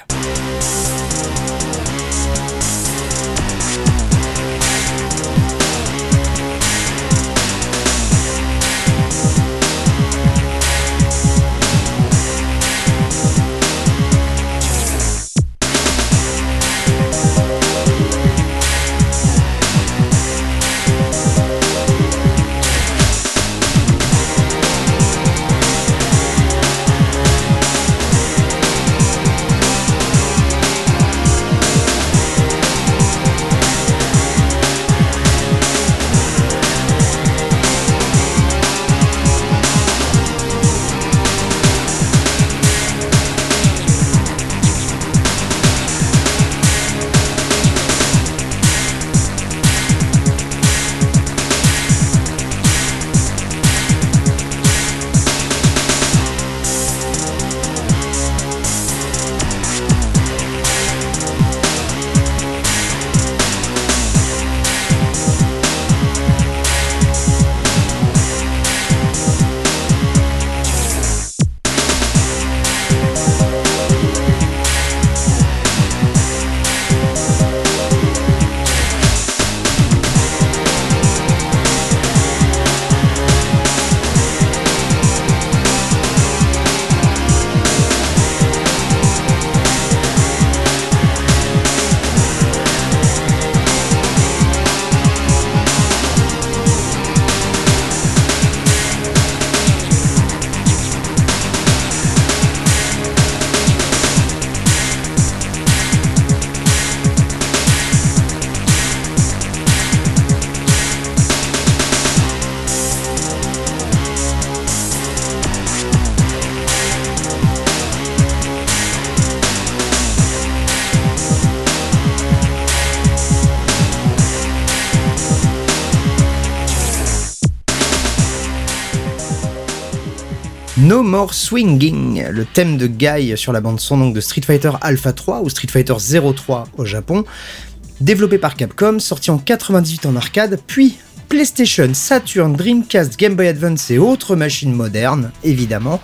No More Swinging, le thème de Guy sur la bande son donc de Street Fighter Alpha 3 ou Street Fighter 03 au Japon, développé par Capcom, sorti en 98 en arcade, puis PlayStation, Saturn, Dreamcast, Game Boy Advance et autres machines modernes, évidemment.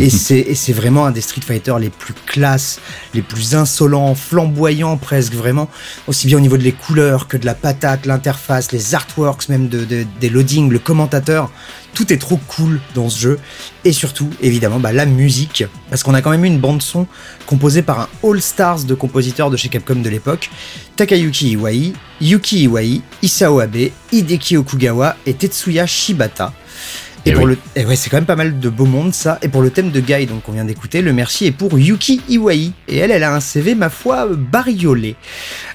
Et c'est et c'est vraiment un des Street Fighter les plus classes, les plus insolents, flamboyants presque vraiment, aussi bien au niveau de les couleurs que de la patate, l'interface, les artworks même de, de- des loadings, le commentateur. Tout est trop cool dans ce jeu. Et surtout, évidemment, bah, la musique. Parce qu'on a quand même une bande-son composée par un All-Stars de compositeurs de chez Capcom de l'époque. Takayuki Iwai, Yuki Iwai, Isao Abe, Hideki Okugawa et Tetsuya Shibata. Et, Eh pour oui. le, et ouais, c'est quand même pas mal de beau monde ça. Et pour le thème de Guy, donc qu'on vient d'écouter, le merci est pour Yuki Iwai. Et elle, elle a un CV, ma foi, bariolé.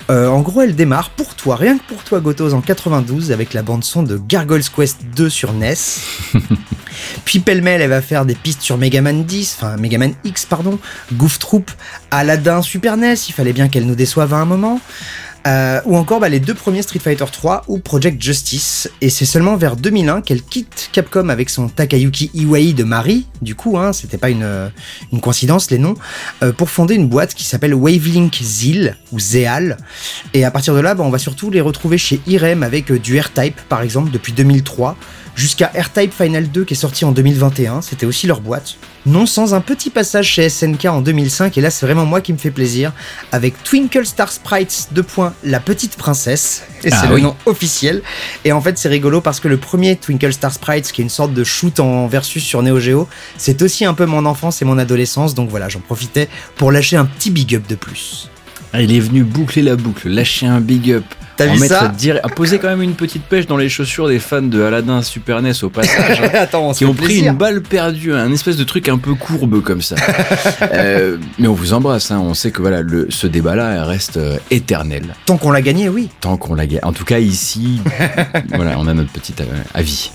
Euh, en gros, elle démarre pour toi, rien que pour toi, Gotos, en 92, avec la bande-son de Gargoyle's Quest 2 sur NES. Puis pêle-mêle, elle va faire des pistes sur Mega Man 10, enfin Mega Man X, pardon, Goof Troop, Aladdin, Super NES, il fallait bien qu'elle nous déçoive à un moment. Euh, ou encore bah, les deux premiers Street Fighter 3 ou Project Justice. Et c'est seulement vers 2001 qu'elle quitte Capcom avec son Takayuki Iwai de Marie, du coup, hein, c'était pas une, euh, une coïncidence les noms, euh, pour fonder une boîte qui s'appelle Wavelink Zil ou Zeal. Et à partir de là, bah, on va surtout les retrouver chez Irem avec du R-Type par exemple depuis 2003 jusqu'à R-Type Final 2 qui est sorti en 2021, c'était aussi leur boîte. Non sans un petit passage chez SNK en 2005 et là c'est vraiment moi qui me fait plaisir avec Twinkle Star Sprites 2. La petite princesse et Ah c'est le nom officiel et en fait c'est rigolo parce que le premier Twinkle Star Sprites qui est une sorte de shoot en versus sur Neo Geo c'est aussi un peu mon enfance et mon adolescence donc voilà j'en profitais pour lâcher un petit big up de plus. Ah, il est venu boucler la boucle, lâcher un big up. T'as vu ça dire, à poser quand même une petite pêche dans les chaussures des fans de Aladdin Super NES au passage. hein, Attends on qui ont pris plaisir. une balle perdue, un espèce de truc un peu courbe comme ça. Euh, mais on vous embrasse, hein, on sait que voilà, le, ce débat-là reste euh, éternel, Tant qu'on l'a gagné oui. tant qu'on l'a gagné. En tout cas, ici, voilà, on a notre petit euh, avis.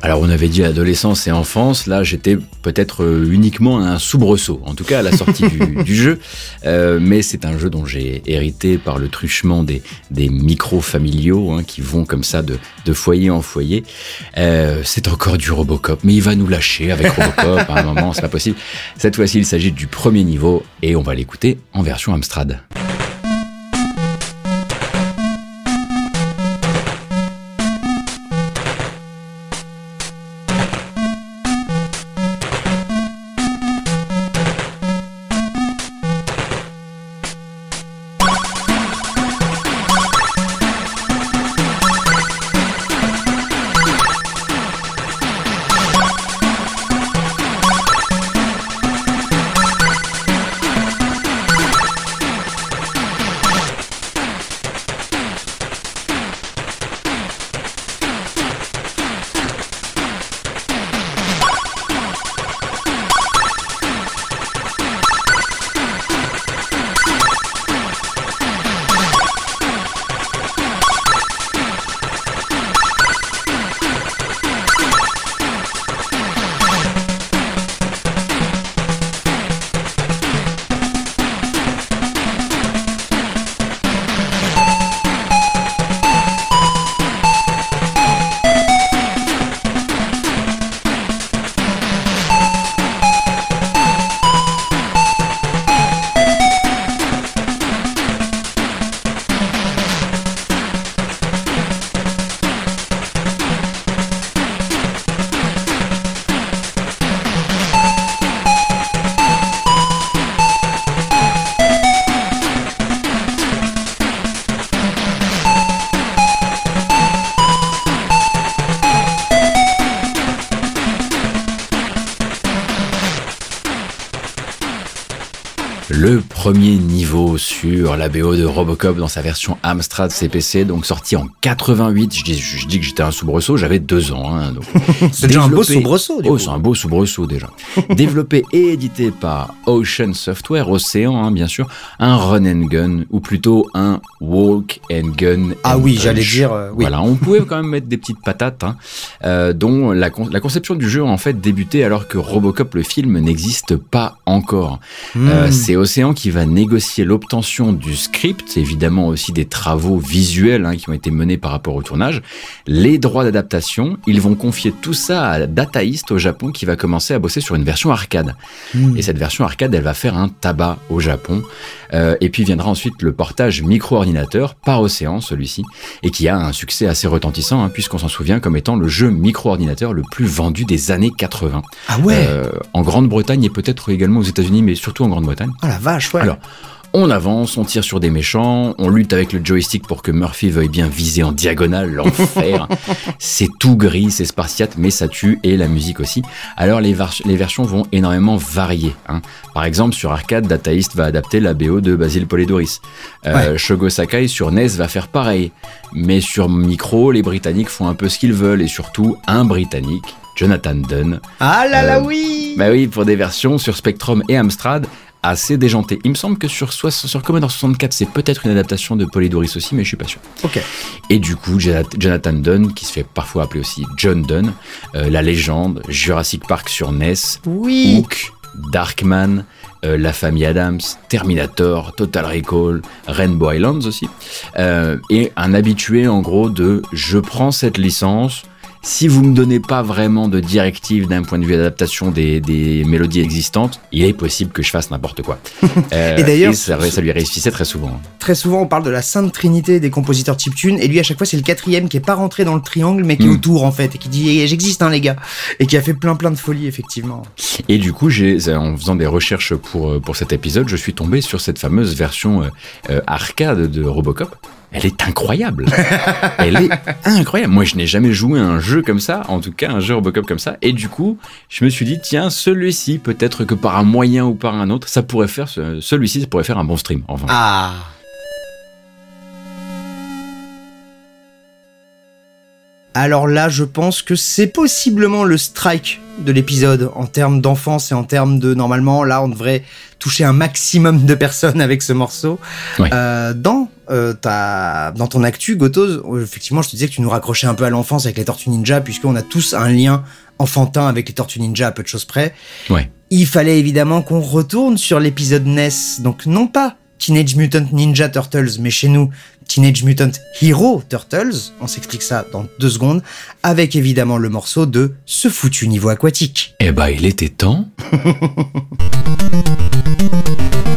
Alors on avait dit adolescence et enfance, là j'étais peut-être euh, uniquement un soubresaut, en tout cas à la sortie du, du jeu, Euh, mais c'est un jeu dont j'ai hérité par le truchement des, des micros familiaux hein, qui vont comme ça de, de foyer en foyer. Euh, c'est encore du Robocop, mais il va nous lâcher avec Robocop à un moment, c'est pas possible. Cette fois-ci il s'agit du premier niveau et on va l'écouter en version Amstrad. La BO de Robocop dans sa version Amstrad CPC, donc sorti en 88. Je dis, je dis que j'étais un soubresaut, j'avais deux ans. hein. C'est déjà un beau soubresaut du Oh, c'est un beau soubresaut déjà. Développé et édité par Ocean Software, Océan, hein, bien sûr, un run and gun, ou plutôt un walk and gun. Ah and oui, j'allais dire, euh, oui. Voilà, on pouvait quand même mettre des petites patates, hein, euh, dont la, con- la conception du jeu en fait débutait alors que Robocop le film n'existe pas encore. Hmm. Euh, c'est Océan qui va négocier l'obtention du script, évidemment aussi des travaux visuels hein, qui ont été menés par rapport au tournage, les droits d'adaptation. Ils vont confier tout ça à Data East au Japon qui va commencer à bosser sur une version arcade. Et cette version arcade, elle va faire un tabac au Japon. Euh, et puis viendra ensuite le portage micro-ordinateur par Océan, celui-ci, et qui a un succès assez retentissant, hein, puisqu'on s'en souvient comme étant le jeu micro-ordinateur le plus vendu des années 80. Ah ouais Euh, en Grande-Bretagne et peut-être également aux États-Unis, mais surtout en Grande-Bretagne. Ah la vache, ouais. Alors, on avance, on tire sur des méchants, on lutte avec le joystick pour que Murphy veuille bien viser en diagonale l'enfer. c'est tout gris, c'est spartiate, mais ça tue et la musique aussi. Alors les, versions vont énormément varier. hein. Par exemple, sur arcade, Data East va adapter la BO de Basil Polidoris. Euh, Shogo Sakai sur NES va faire pareil. Mais sur micro, les Britanniques font un peu ce qu'ils veulent et surtout un Britannique, Jonathan Dunn, ah là là, euh, oui bah oui, pour des versions sur Spectrum et Amstrad assez déjantées. Il me semble que sur, sur Commodore 64, c'est peut-être une adaptation de Polydoris aussi, mais je suis pas sûr. Ok. Et du coup, Jonathan Jonathan Dunn, qui se fait parfois appeler aussi John Dunn, euh, la légende, Jurassic Park sur NES, Oui Hook, Darkman, euh, La Famille Adams, Terminator, Total Recall, Rainbow Islands aussi, Euh, et un habitué en gros de je prends cette licence. Si vous me donnez pas vraiment de directive d'un point de vue adaptation des, des mélodies existantes, il est possible que je fasse n'importe quoi. Euh, Et d'ailleurs, ça, ça lui réussissait très souvent. Très souvent, on parle de la sainte trinité des compositeurs chiptune, et lui, à chaque fois, c'est le quatrième qui est pas rentré dans le triangle, mais qui est Mm. autour, en fait, et qui dit Eh, J'existe, hein, les gars Et qui a fait plein plein de folies, effectivement. Et du coup, j'ai, en faisant des recherches pour, euh, pour cet épisode, je suis tombé sur cette fameuse version euh, euh, arcade de Robocop. Elle est incroyable. Elle est incroyable. Moi, je n'ai jamais joué à un jeu comme ça, en tout cas un jeu Robocop comme ça. Et du coup, je me suis dit, tiens, celui-ci, peut-être que par un moyen ou par un autre, ça pourrait faire, ce- celui-ci, ça pourrait faire un bon stream. Enfin. Ah Alors là, je pense que c'est possiblement le strike de l'épisode en termes d'enfance et en termes de normalement là on devrait toucher un maximum de personnes avec ce morceau. Euh, dans euh, ta dans ton actu Gotos, euh, effectivement je te disais que tu nous raccrochais un peu à l'enfance avec les Tortues Ninja puisqu'on a tous un lien enfantin avec les Tortues Ninja à peu de choses près. Ouais. Il fallait évidemment qu'on retourne sur l'épisode NES, donc non pas Teenage Mutant Ninja Turtles, mais chez nous Teenage Mutant Hero Turtles, on s'explique ça dans deux secondes, avec évidemment le morceau de ce foutu niveau aquatique. Eh ben, il était temps.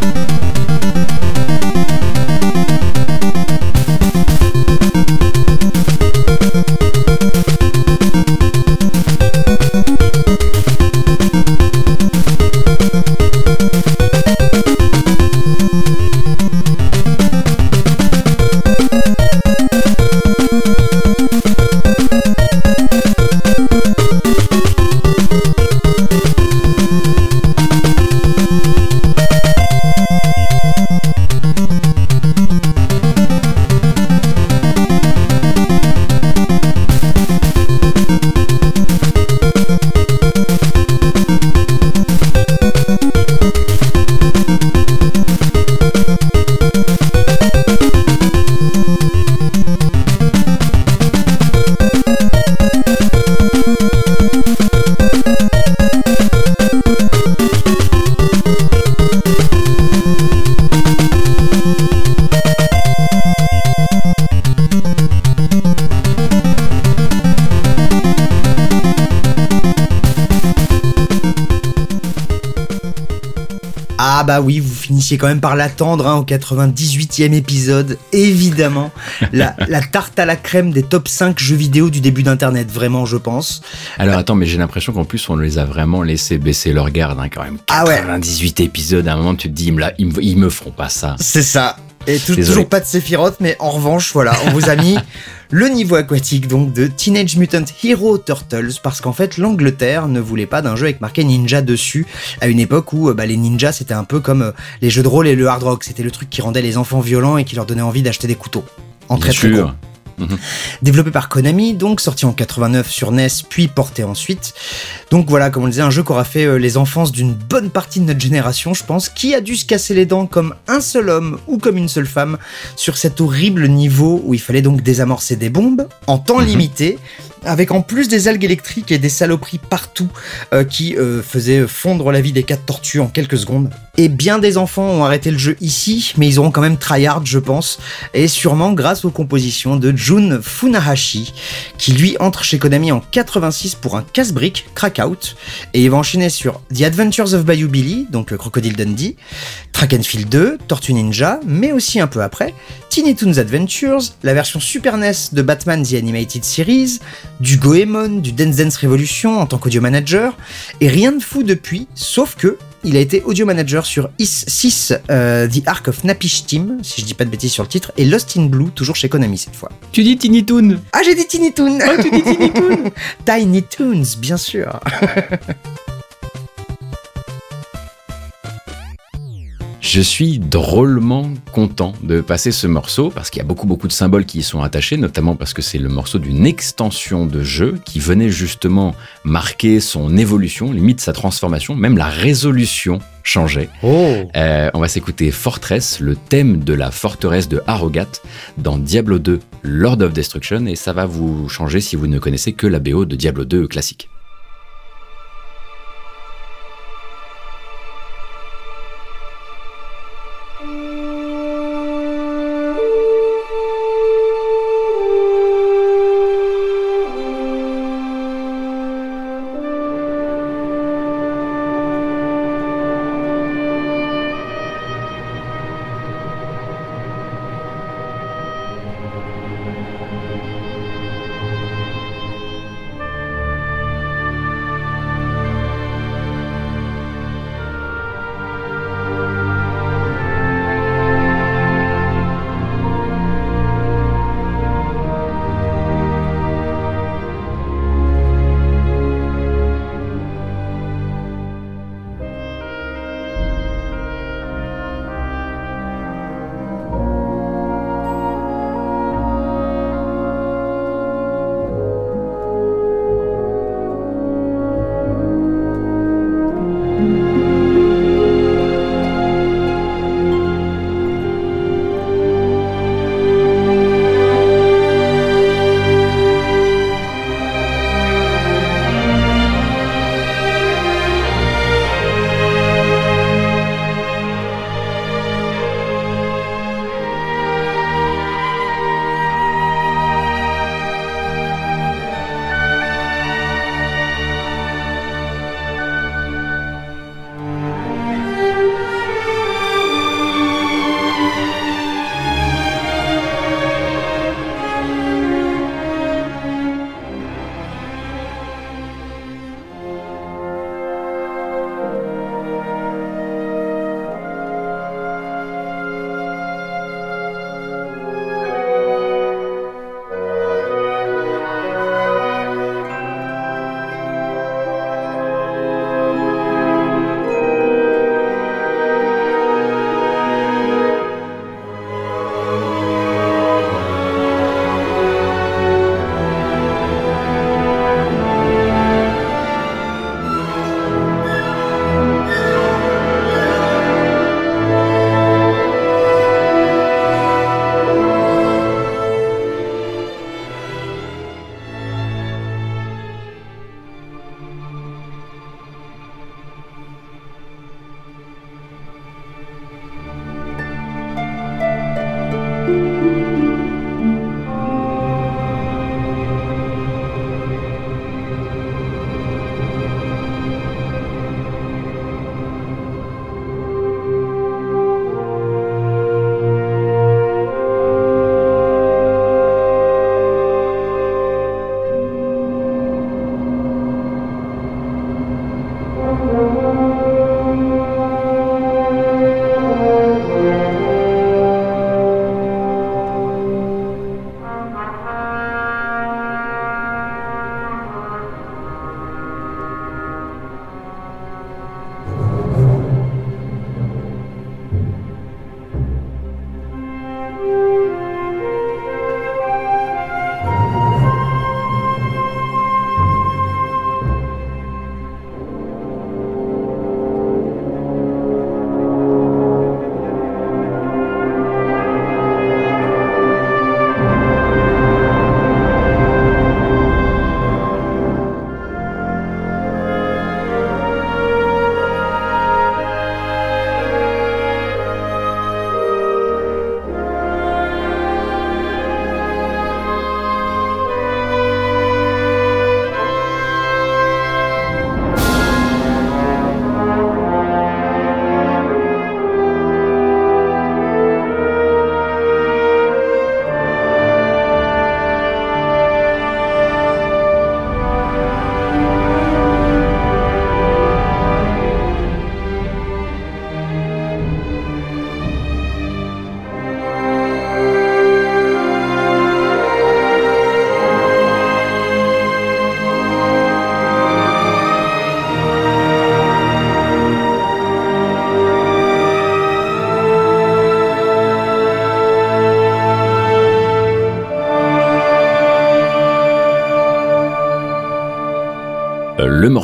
quand même par l'attendre hein, au 98e épisode, évidemment. La, la tarte à la crème des top 5 jeux vidéo du début d'Internet, vraiment je pense. Alors attends, mais j'ai l'impression qu'en plus on les a vraiment laissé baisser leur garde hein, quand même. Ah ouais. 98 épisodes, à un moment tu te dis, ils me, la- ils me, ils me feront pas ça. C'est ça. Et toujours pas de Sephiroth, mais en revanche, voilà, on vous a mis le niveau aquatique donc de Teenage Mutant Hero Turtles, parce qu'en fait, l'Angleterre ne voulait pas d'un jeu avec marqué ninja dessus, à une époque où euh, bah, les ninjas c'était un peu comme euh, les jeux de rôle et le hard rock, c'était le truc qui rendait les enfants violents et qui leur donnait envie d'acheter des couteaux. En Bien très très gros. Développé par Konami, donc sorti en 89 sur NES, puis porté ensuite. Donc voilà, comme on le disait, un jeu qui aura fait euh, les enfances d'une bonne partie de notre génération, je pense, qui a dû se casser les dents comme un seul homme ou comme une seule femme sur cet horrible niveau où il fallait donc désamorcer des bombes en temps limité. Avec en plus des algues électriques et des saloperies partout euh, qui euh, faisaient fondre la vie des quatre tortues en quelques secondes. Et bien des enfants ont arrêté le jeu ici, mais ils auront quand même tryhard, je pense, et sûrement grâce aux compositions de Jun Funahashi, qui lui entre chez Konami en 86 pour un casse-brique, Crackout, et il va enchaîner sur The Adventures of Bayou Billy, donc euh, Crocodile Dundee, Track and Field 2, Tortue Ninja, mais aussi un peu après, Tiny Toons Adventures, la version Super NES de Batman The Animated Series, du Goemon, du Dance Dance Revolution en tant qu'audio manager, et rien de fou depuis, sauf que il a été audio manager sur Is 6, euh, The Ark of Napish Team, si je dis pas de bêtises sur le titre, et Lost in Blue, toujours chez Konami cette fois. Tu dis Tiny Toon. Ah, j'ai dit Tiny Toon. Tu dis Tiny Toon. Tiny Toons, bien sûr Je suis drôlement content de passer ce morceau parce qu'il y a beaucoup beaucoup de symboles qui y sont attachés, notamment parce que c'est le morceau d'une extension de jeu qui venait justement marquer son évolution, limite sa transformation, même la résolution changeait. Oh Euh, on va s'écouter Fortress, le thème de la forteresse de Harrogat dans Diablo 2 Lord of Destruction et ça va vous changer si vous ne connaissez que la BO de Diablo 2 classique.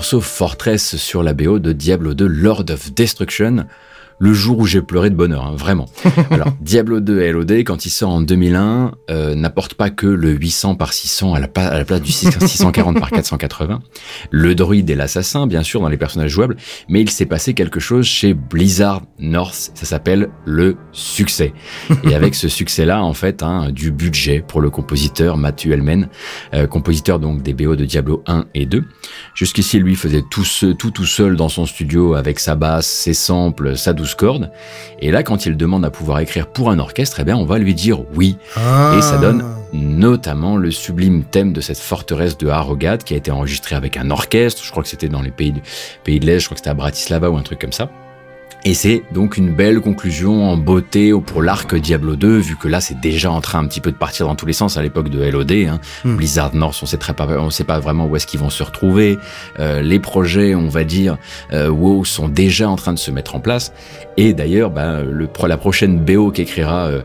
Morceau Fortress sur la BO de Diablo 2 Lord of Destruction le jour où j'ai pleuré de bonheur, hein, vraiment. Alors, Diablo 2 LOD, quand il sort en 2001, euh, n'apporte pas que le 800 par 600 à la, à la place du 640 par 480. Le druide et l'assassin, bien sûr, dans les personnages jouables, mais il s'est passé quelque chose chez Blizzard North, ça s'appelle le succès. Et avec ce succès-là, en fait, hein, du budget pour le compositeur Matthew Hellman, euh, compositeur donc des BO de Diablo 1 et 2. Jusqu'ici, lui faisait tout, ce- tout tout seul dans son studio avec sa basse, ses samples, sa douce corde. Et là, quand il demande à pouvoir écrire pour un orchestre, eh bien, on va lui dire oui. Et ça donne notamment le sublime thème de cette forteresse de Harrogate qui a été enregistré avec un orchestre. Je crois que c'était dans les pays, de- pays de l'Est, je crois que c'était à Bratislava ou un truc comme ça. Et c'est donc une belle conclusion en beauté pour l'arc Diablo 2, vu que là c'est déjà en train un petit peu de partir dans tous les sens à l'époque de LOD. Hein. Hmm. Blizzard North, on sait très pas, on sait pas vraiment où est-ce qu'ils vont se retrouver. Euh, les projets, on va dire, euh, WoW sont déjà en train de se mettre en place. Et d'ailleurs, bah, le, pro- la prochaine BO qu'écrira euh,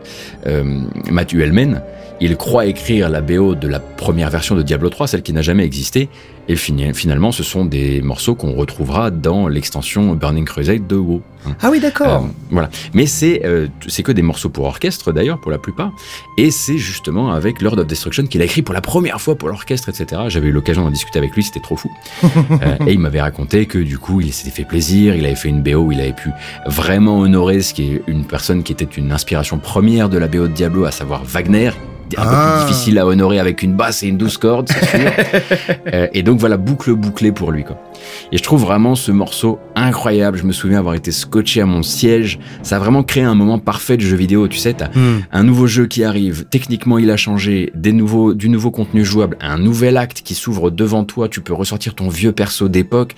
euh, Matthew Hellman, il croit écrire la BO de la première version de Diablo 3, celle qui n'a jamais existé. Et finalement, ce sont des morceaux qu'on retrouvera dans l'extension Burning Crusade de WoW. hein. Ah oui, d'accord. Euh, voilà. Mais c'est euh, c'est que des morceaux pour orchestre d'ailleurs pour la plupart. Et c'est justement avec Lord of Destruction qu'il a écrit pour la première fois pour l'orchestre, etc. J'avais eu l'occasion d'en discuter avec lui, c'était trop fou. Euh, et il m'avait raconté que du coup il s'était fait plaisir, il avait fait une BO où il avait pu vraiment honorer ce qui est une personne qui était une inspiration première de la BO de Diablo, à savoir Wagner. Un peu Ah. plus difficile à honorer avec une basse et une douce corde, c'est sûr. Euh, et donc voilà, boucle bouclée pour lui. Quoi. Et je trouve vraiment ce morceau incroyable. Je me souviens avoir été scotché à mon siège. Ça a vraiment créé un moment parfait de jeu vidéo. Tu sais, t'as Hmm. un nouveau jeu qui arrive. Techniquement, il a changé. Des nouveaux, du nouveau contenu jouable. Un nouvel acte qui s'ouvre devant toi. Tu peux ressortir ton vieux perso d'époque.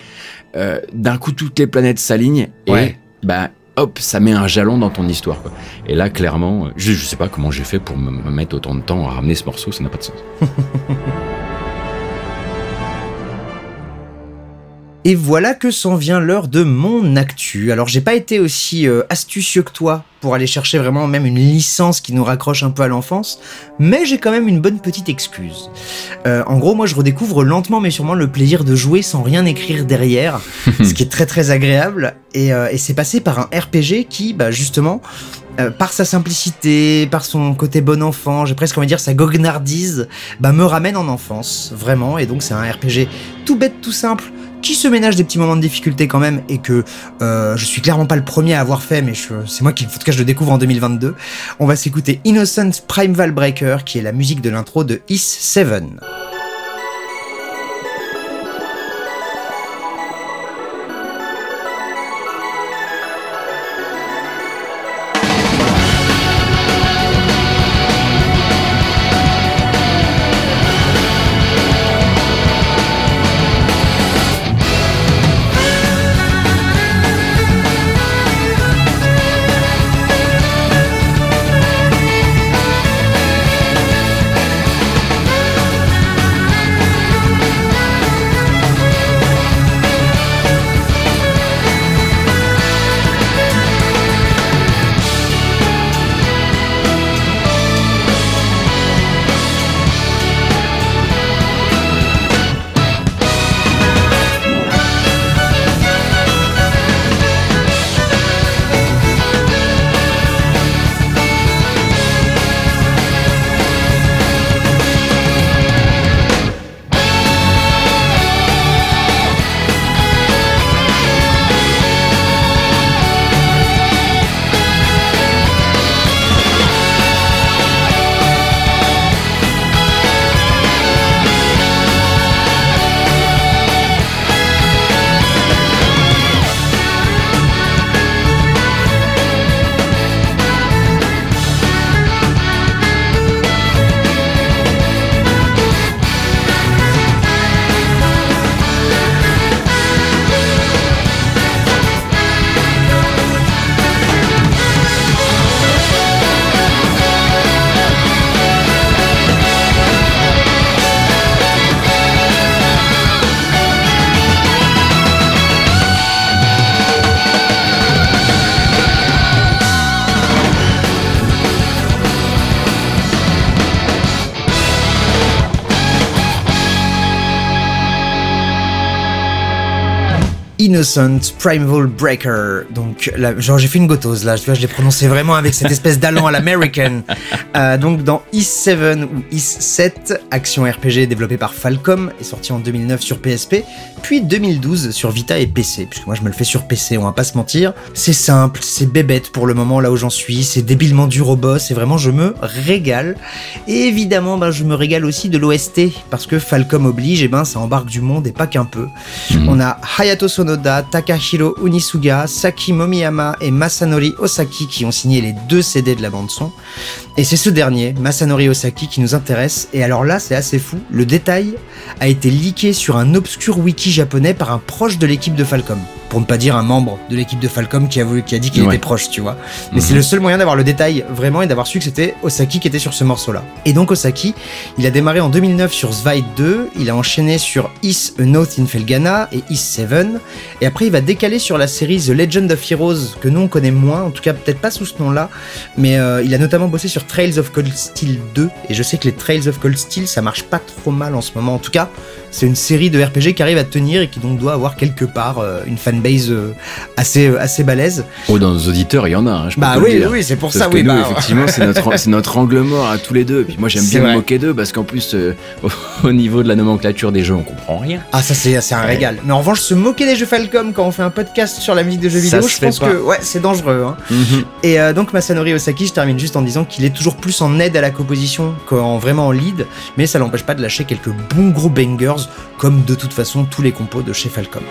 Euh, D'un coup, toutes les planètes s'alignent. Et Ouais. bah, hop, ça met un jalon dans ton histoire. Quoi. Et là, clairement, je, je sais pas comment j'ai fait pour me mettre autant de temps à ramener ce morceau. Ça n'a pas de sens. Et voilà que s'en vient l'heure de mon actu. Alors j'ai pas été aussi euh, astucieux que toi pour aller chercher vraiment même une licence qui nous raccroche un peu à l'enfance, mais j'ai quand même une bonne petite excuse. Euh, en gros, moi je redécouvre lentement mais sûrement le plaisir de jouer sans rien écrire derrière, ce qui est très très agréable. Et, euh, et c'est passé par un RPG qui, bah justement, euh, par sa simplicité, par son côté bon enfant, j'ai presque envie de dire sa goguenardise, bah me ramène en enfance, vraiment. Et donc c'est un RPG tout bête, tout simple, qui se ménage des petits moments de difficulté quand même, et que euh, je suis clairement pas le premier à avoir fait, mais c'est moi qui, en tout je le découvre en 2022. On va s'écouter Innocent Primeval Breaker, qui est la musique de l'intro de Is 7. Innocent Primeval Breaker. Donc, là, genre, j'ai fait une gotose là, tu vois, je l'ai prononcé vraiment avec cette espèce d'allant à l'American. Euh, donc, dans Is 7 ou Is 7, action RPG développée par Falcom, est sorti en 2009 sur PSP, puis 2012 sur Vita et PC, puisque moi je me le fais sur PC, on va pas se mentir. C'est simple, c'est bébête pour le moment là où j'en suis, c'est débilement dur au boss, et vraiment je me régale. Et évidemment, ben, je me régale aussi de l'OST, parce que Falcom oblige, et ben ça embarque du monde et pas qu'un peu. On a Hayato Sonoda, Takahiro Unisuga, Saki Momiyama et Masanori Osaki qui ont signé les deux CD de la bande son. Et c'est ce dernier, Masanori Osaki, qui nous intéresse. Et alors là, c'est assez fou. Le détail a été leaké sur un obscur wiki japonais par un proche de l'équipe de Falcom. Pour ne pas dire un membre de l'équipe de Falcom qui a, voulu, qui a dit qu'il Ouais. était proche, tu vois. Mais Mhm. c'est le seul moyen d'avoir le détail vraiment et d'avoir su que c'était Osaki qui était sur ce morceau-là. Et donc Osaki, il a démarré en 2009 sur Zvite 2, il a enchaîné sur Is a Note in Felgana et Is 7, et après il va décaler sur la série The Legend of Heroes, que nous on connaît moins, en tout cas peut-être pas sous ce nom-là, mais euh, il a notamment bossé sur Trails of Cold Steel 2, et je sais que les Trails of Cold Steel ça marche pas trop mal en ce moment, en tout cas c'est une série de RPG qui arrive à tenir et qui donc doit avoir quelque part euh, une fanbase euh, assez, assez balèze. Oh, dans nos auditeurs, il y en a, hein, je Bah oui, oui, c'est pour ça, oui. nous, bah, effectivement, c'est notre, c'est notre angle mort à tous les deux. Et puis moi, j'aime bien me vrai. moquer d'eux parce qu'en plus, euh, au, au niveau de la nomenclature des jeux, on comprend rien. Ah ça c'est c'est un Ouais. régal. Mais en revanche se moquer des jeux Falcom quand on fait un podcast sur la musique de jeux Ça vidéo, je pense pas. que ouais c'est dangereux. hein. Et euh, donc Masanori Osaki, je termine juste en disant qu'il est toujours plus en aide à la composition qu'en vraiment en lead, mais ça l'empêche pas de lâcher quelques bons gros bangers comme de toute façon tous les compos de chez Falcom.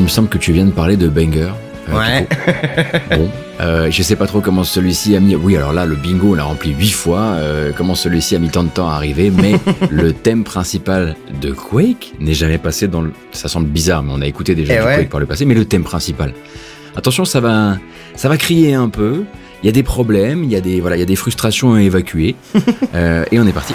Il me semble que tu viens de parler de Banger. Euh, Ouais. Bon, euh, je sais pas trop comment celui-ci a mis. Oui, alors là, le bingo, on l'a rempli huit fois. euh, comment celui-ci a mis tant de temps à arriver, mais le thème principal de Quake n'est jamais passé dans le. Ça semble bizarre, mais on a écouté déjà Eh du ouais. Quake par le passé. Mais le thème principal. Attention, ça va, ça va crier un peu. Il y a des problèmes, il y a des, voilà, il y a des frustrations à évacuer. Euh, et on est parti.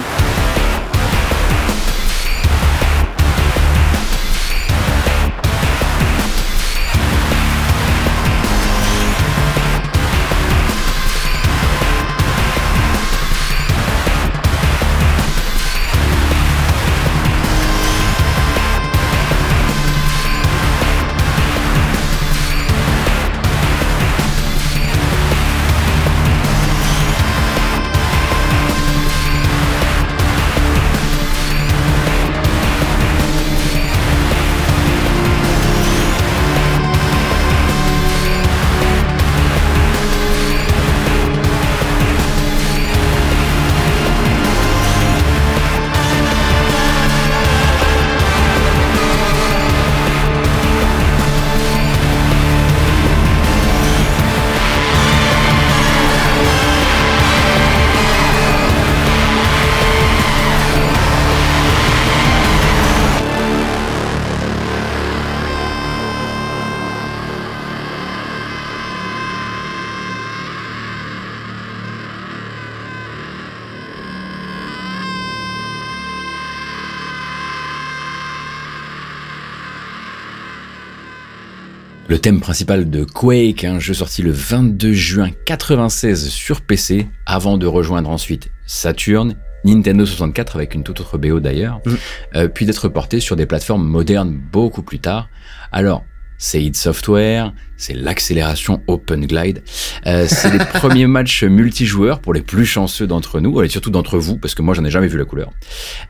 Thème principal de Quake, un jeu sorti le 22 juin 96 sur PC, avant de rejoindre ensuite Saturn, Nintendo 64 avec une toute autre BO d'ailleurs, Mm. euh, puis d'être porté sur des plateformes modernes beaucoup plus tard. Alors, c'est id Software, c'est l'accélération Open Glide, euh, c'est les premiers matchs multijoueurs pour les plus chanceux d'entre nous, et surtout d'entre vous, parce que moi j'en ai jamais vu la couleur.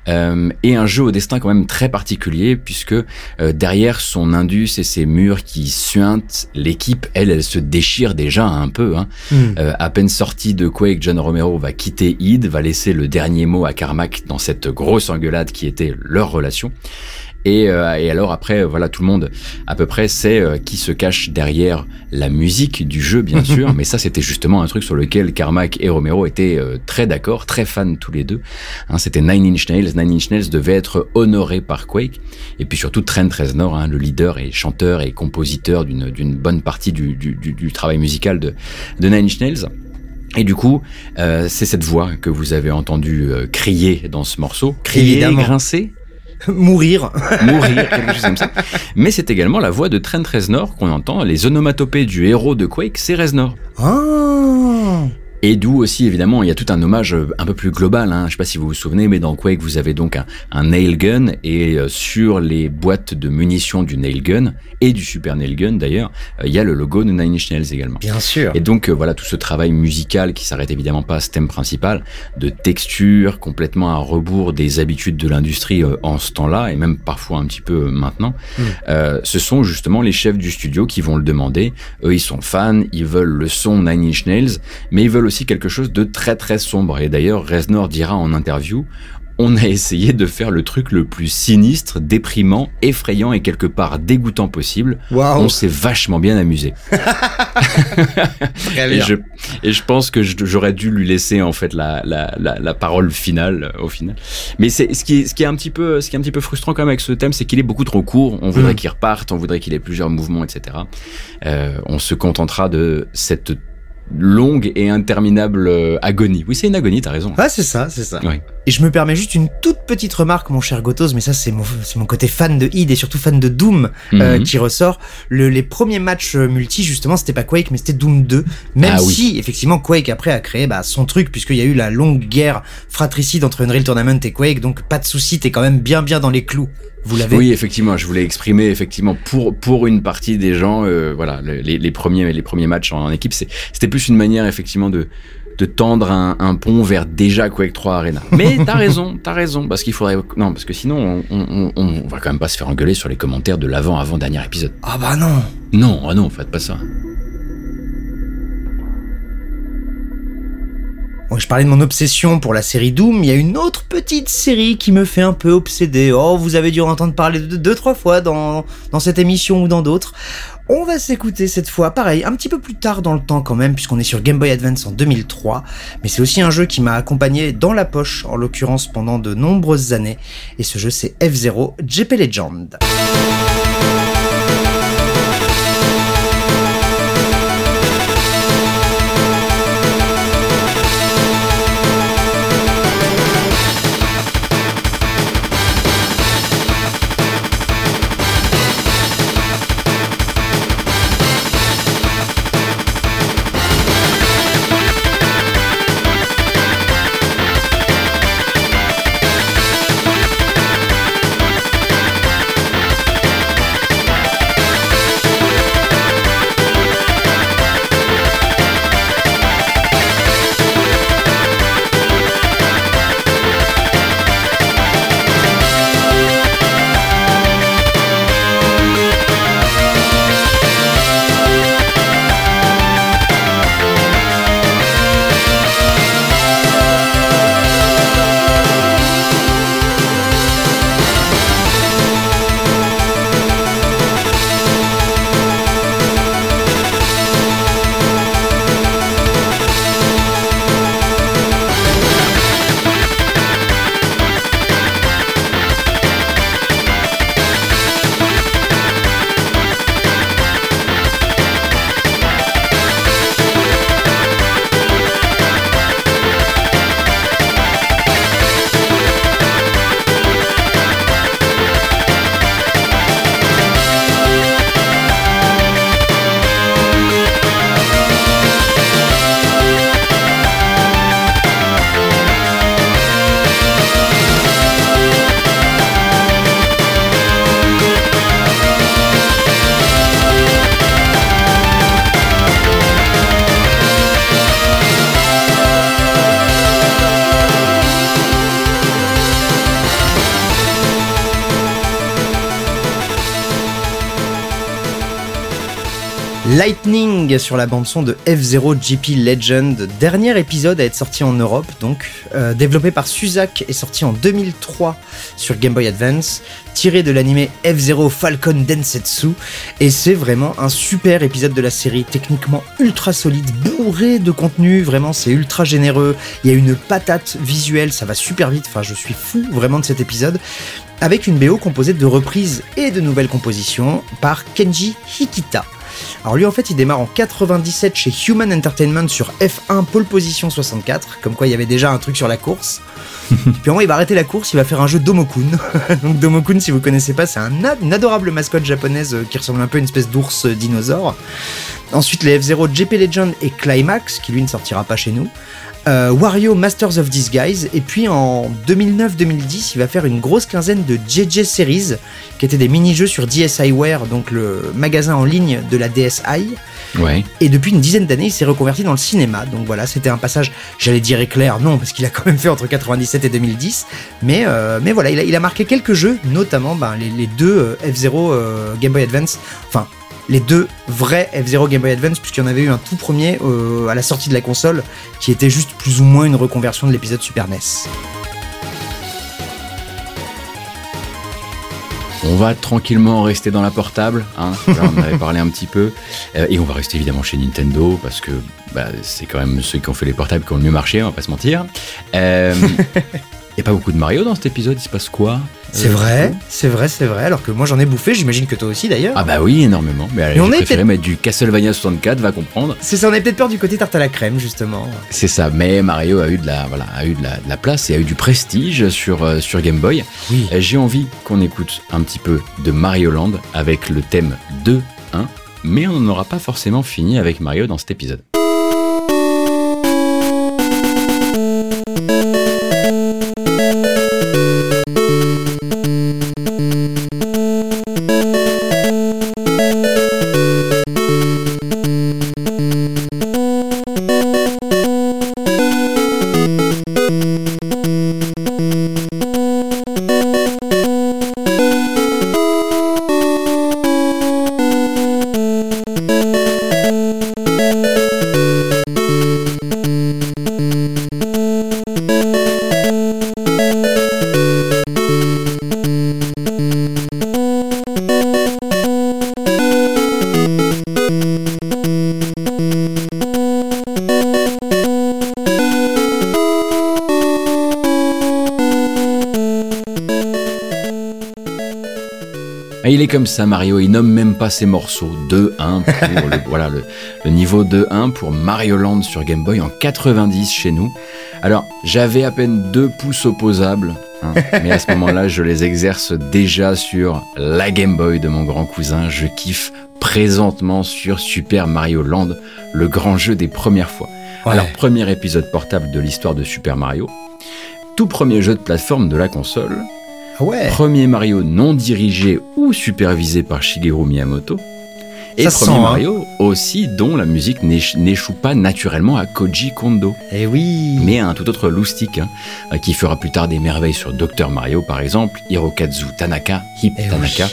Euh, et un jeu au destin quand même très particulier, puisque euh, derrière son indus et ses murs qui suintent, l'équipe, elle, elle se déchire déjà un peu. Hein. Hmm. Euh, à peine sorti de Quake, John Romero va quitter id, va laisser le dernier mot à Carmack dans cette grosse engueulade qui était leur relation. Et, euh, et alors après, euh, voilà, tout le monde à peu près sait euh, qui se cache derrière la musique du jeu, bien sûr. mais ça, c'était justement un truc sur lequel Carmack et Romero étaient euh, très d'accord, très fans tous les deux. Hein, c'était Nine Inch Nails. Nine Inch Nails devait être honoré par Quake. Et puis surtout Trent Reznor, hein, le leader et chanteur et compositeur d'une bonne partie du, du, du, du travail musical de, de Nine Inch Nails. Et du coup, euh, c'est cette voix que vous avez entendu euh, crier dans ce morceau. Crier, Évidemment. grincer, Mourir. mourir, quelque chose comme ça. Mais c'est également la voix de Trent Reznor qu'on entend. Les onomatopées du héros de Quake, c'est Reznor. Ah. Et d'où aussi, évidemment, il y a tout un hommage euh, un peu plus global. Hein. Je sais pas si vous vous souvenez, mais dans Quake, vous avez donc un, un nail gun et euh, sur les boîtes de munitions du nail gun et du super nail gun d'ailleurs, euh, il y a le logo de Nine Inch Nails également. Bien sûr. Et donc voilà tout ce travail musical qui s'arrête évidemment pas à ce thème principal, de texture complètement à rebours des habitudes de l'industrie en ce temps-là et même parfois un petit peu maintenant. Euh, ce sont justement les chefs du studio qui vont le demander. Eux ils sont fans, ils veulent le son Nine Inch Nails, mais ils veulent aussi quelque chose de très très sombre. Et d'ailleurs Reznor dira en interview on a essayé de faire le truc le plus sinistre, déprimant, effrayant et quelque part dégoûtant possible. On s'est vachement bien amusé. Et je, et je pense que j'aurais dû lui laisser en fait la, la, la, la parole finale euh, au final. Mais c'est ce qui est, ce qui est un petit peu ce qui est un petit peu frustrant quand même avec ce thème, c'est qu'il est beaucoup trop court. On voudrait Mm. qu'il reparte, on voudrait qu'il ait plusieurs mouvements, etc. Euh, on se contentera de cette longue et interminable euh, agonie. Oui, c'est une agonie, t'as raison. Ah, c'est ça, c'est ça. Ouais. Et je me permets juste une toute petite remarque, mon cher Gotos, mais ça, c'est mon, mon côté fan de id et surtout fan de Doom euh, Mhm. qui ressort. Le, les premiers matchs euh, multi, justement, c'était pas Quake, mais c'était Doom 2. Même Ah oui. si, effectivement, Quake après a créé bah, son truc, puisqu'il y a eu la longue guerre fratricide entre Unreal Tournament et Quake, donc pas de souci, t'es quand même bien bien dans les clous. Vous l'avez Oui, effectivement, je voulais exprimer effectivement pour pour une partie des gens, euh, voilà, le- les, les premiers les premiers matchs en, en équipe, c'était plus une manière effectivement de de tendre un, un pont vers déjà Quake 3 Arena. Mais t'as raison, t'as raison, parce qu'il faudrait non, parce que sinon on, on, on, on va quand même pas se faire engueuler sur les commentaires de l'avant avant dernier épisode. Ah bah non Non, ah non, faites pas ça. Bon, je parlais de mon obsession pour la série Doom, il y a une autre petite série qui me fait un peu obséder. Oh, vous avez dû en entendre parler de deux, trois fois dans, dans cette émission ou dans d'autres. On va s'écouter cette fois, pareil, un petit peu plus tard dans le temps quand même, puisqu'on est sur Game Boy Advance en 2003. Mais c'est aussi un jeu qui m'a accompagné dans la poche, en l'occurrence pendant de nombreuses années. Et ce jeu, c'est F-Zero JP Legend. Sur la bande son de F-Zero GP Legend, dernier épisode à être sorti en Europe, donc euh, développé par Suzak et sorti en 2003 sur Game Boy Advance, tiré de l'anime F-Zero Falcon Densetsu, et c'est vraiment un super épisode de la série, techniquement ultra solide, bourré de contenu, vraiment c'est ultra généreux, il y a une patate visuelle, ça va super vite, enfin je suis fou vraiment de cet épisode, avec une BO composée de reprises et de nouvelles compositions par Kenji Hikita. Alors lui en fait il démarre en 97 chez Human Entertainment sur F1 pole position 64, comme quoi il y avait déjà un truc sur la course. Puis en il va arrêter la course, il va faire un jeu Domokun. Donc Domokun, si vous connaissez pas, c'est un une adorable mascotte japonaise euh, qui ressemble un peu à une espèce d'ours euh, dinosaure. Ensuite, les F-Zero JP Legend et Climax, qui lui ne sortira pas chez nous. Euh, Wario Masters of Disguise. Et puis en 2009-2010, il va faire une grosse quinzaine de JJ Series, qui étaient des mini-jeux sur DSiWare, donc le magasin en ligne de la DSi. Ouais. Et depuis une dizaine d'années, il s'est reconverti dans le cinéma. Donc voilà, c'était un passage, j'allais dire éclair, non, parce qu'il a quand même fait entre 97 et 2010. Mais, euh, mais voilà, il a, il a marqué quelques jeux, notamment ben, les, les deux euh, F-Zero euh, Game Boy Advance. Enfin, les deux vrais F-Zero Game Boy Advance, puisqu'il y en avait eu un tout premier euh, à la sortie de la console, qui était juste plus ou moins une reconversion de l'épisode Super NES. On va tranquillement rester dans la portable, hein. Là, on en avait parlé un petit peu, Euh, et on va rester évidemment chez Nintendo parce que bah, c'est quand même ceux qui ont fait les portables qui ont le mieux marché, on va pas se mentir. Euh, n'y a pas beaucoup de Mario dans cet épisode, il se passe quoi? C'est Euh, vrai, c'est vrai, c'est vrai. Alors que moi j'en ai bouffé, j'imagine que toi aussi d'ailleurs. Ah bah oui, énormément. Mais Mais on j'ai est préféré peut-être- mettre du Castlevania 64, va comprendre. C'est ça, on est peut-être peur du côté tarte à la crème justement. C'est ça, mais Mario a eu de la, voilà, a eu de la, de la place et a eu du prestige sur, euh, sur Game Boy. Oui. Euh, J'ai envie qu'on écoute un petit peu de Mario Land avec le thème 2-1, mais on n'aura pas forcément fini avec Mario dans cet épisode. Et il est comme ça, Mario, il nomme même pas ses morceaux. 2-1 pour le, voilà, le, le niveau 2-1 pour Mario Land sur Game Boy en 90 chez nous. Alors, j'avais à peine deux pouces opposables, hein, mais à ce moment-là, je les exerce déjà sur la Game Boy de mon grand cousin. Je kiffe présentement sur Super Mario Land, le grand jeu des premières fois. Ouais. Alors, premier épisode portable de l'histoire de Super Mario. Tout premier jeu de plateforme de la console. Ah ouais. Premier Mario non dirigé ou supervisé par Shigeru Miyamoto. Et Ça premier sent, hein. Mario aussi dont la musique n'éch- n'échoue pas naturellement à Koji Kondo, Eh oui. mais à un tout autre loustic, hein, qui fera plus tard des merveilles sur Dr Mario par exemple, Hirokazu Tanaka, Hip Eh Tanaka,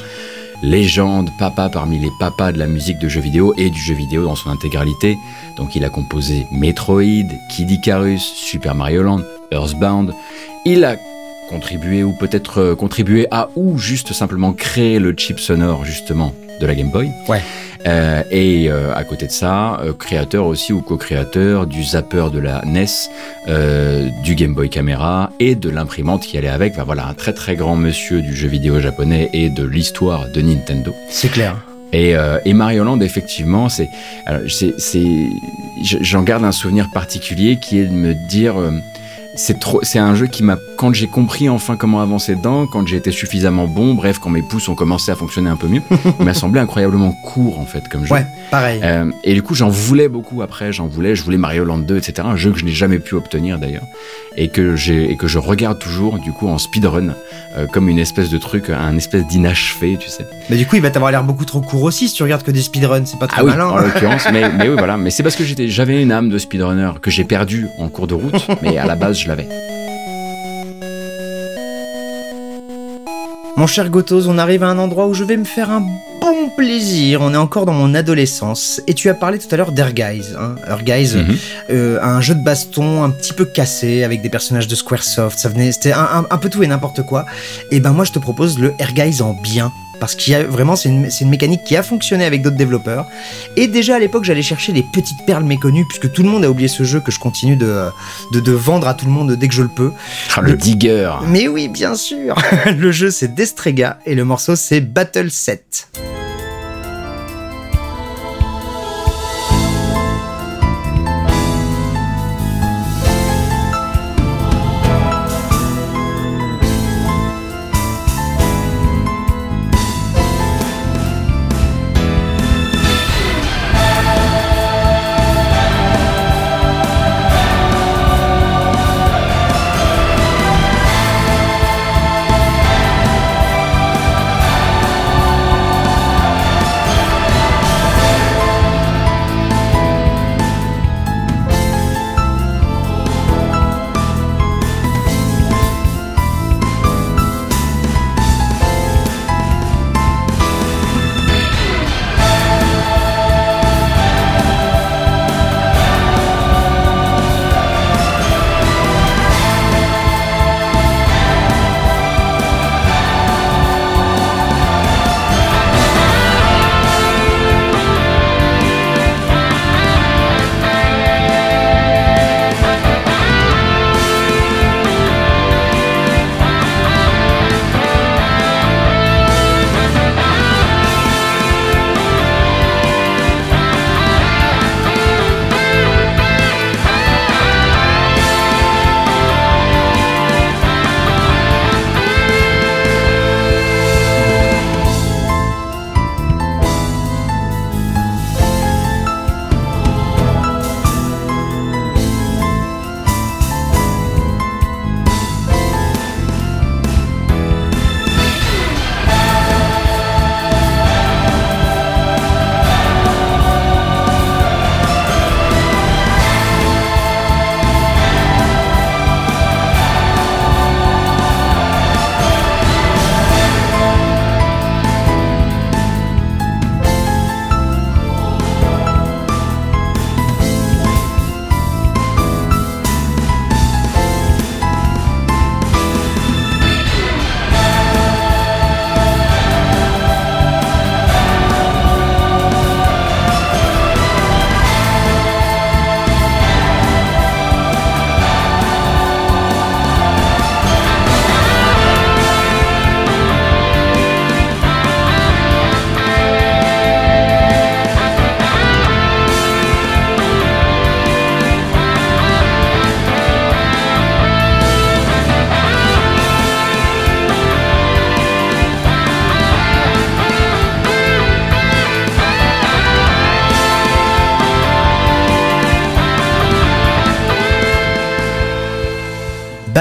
légende, papa parmi les papas de la musique de jeux vidéo et du jeu vidéo dans son intégralité. Donc il a composé Metroid, Kid Icarus, Super Mario Land, Earthbound. Il a contribué ou peut-être euh, contribué à ou juste simplement créer le chip sonore justement de la Game Boy. Ouais. Euh, et euh, à côté de ça, euh, créateur aussi ou co-créateur du zapper de la NES, du Game Boy Camera et de l'imprimante qui allait avec. Enfin, voilà, un très très grand monsieur du jeu vidéo japonais et de l'histoire de Nintendo. C'est clair. Et, euh, et Mario Land, effectivement, c'est, j'en garde un souvenir particulier qui est de me dire, euh, c'est trop, c'est un jeu qui m'a, quand j'ai compris enfin comment avancer dedans, quand j'ai été suffisamment bon, bref, quand mes pouces ont commencé à fonctionner un peu mieux, il m'a semblé incroyablement court en fait comme jeu. Ouais, pareil. Euh, et du coup, j'en voulais beaucoup après, j'en voulais, je voulais Mario Land 2, etc. Un jeu que je n'ai jamais pu obtenir d'ailleurs, et que j'ai et que je regarde toujours du coup en speedrun, euh, comme une espèce de truc, un espèce d'inachevé, tu sais. Mais du coup, il va t'avoir l'air beaucoup trop court aussi si tu regardes que des speedruns. C'est pas très Ah oui, malin. en l'occurrence, mais, mais oui, voilà. Mais c'est parce que j'étais, j'avais une âme de speedrunner que j'ai perdue en cours de route, mais à la base, je l'avais. Mon cher Gotos, on arrive à un endroit où je vais me faire un bon plaisir. On est encore dans mon adolescence. Et tu as parlé tout à l'heure d'Air Guys. Hein. Mhm. euh, un jeu de baston un petit peu cassé avec des personnages de Squaresoft. Ça venait, c'était un, un- un peu tout et n'importe quoi. Et ben moi, je te propose le Air Guys en bien. Parce qu'il y a vraiment, c'est une, mécanique qui a fonctionné avec d'autres développeurs. Et déjà à l'époque, j'allais chercher les petites perles méconnues, puisque tout le monde a oublié ce jeu que je continue de, de, de vendre à tout le monde dès que je le peux. Ah, le Le- digger. Mais oui, bien sûr Le jeu c'est Destrega et le morceau c'est Battle 7.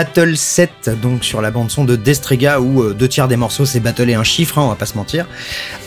Battle 7, donc sur la bande son de Destrega, où euh, deux tiers des morceaux c'est Battle et un chiffre, hein, on va pas se mentir.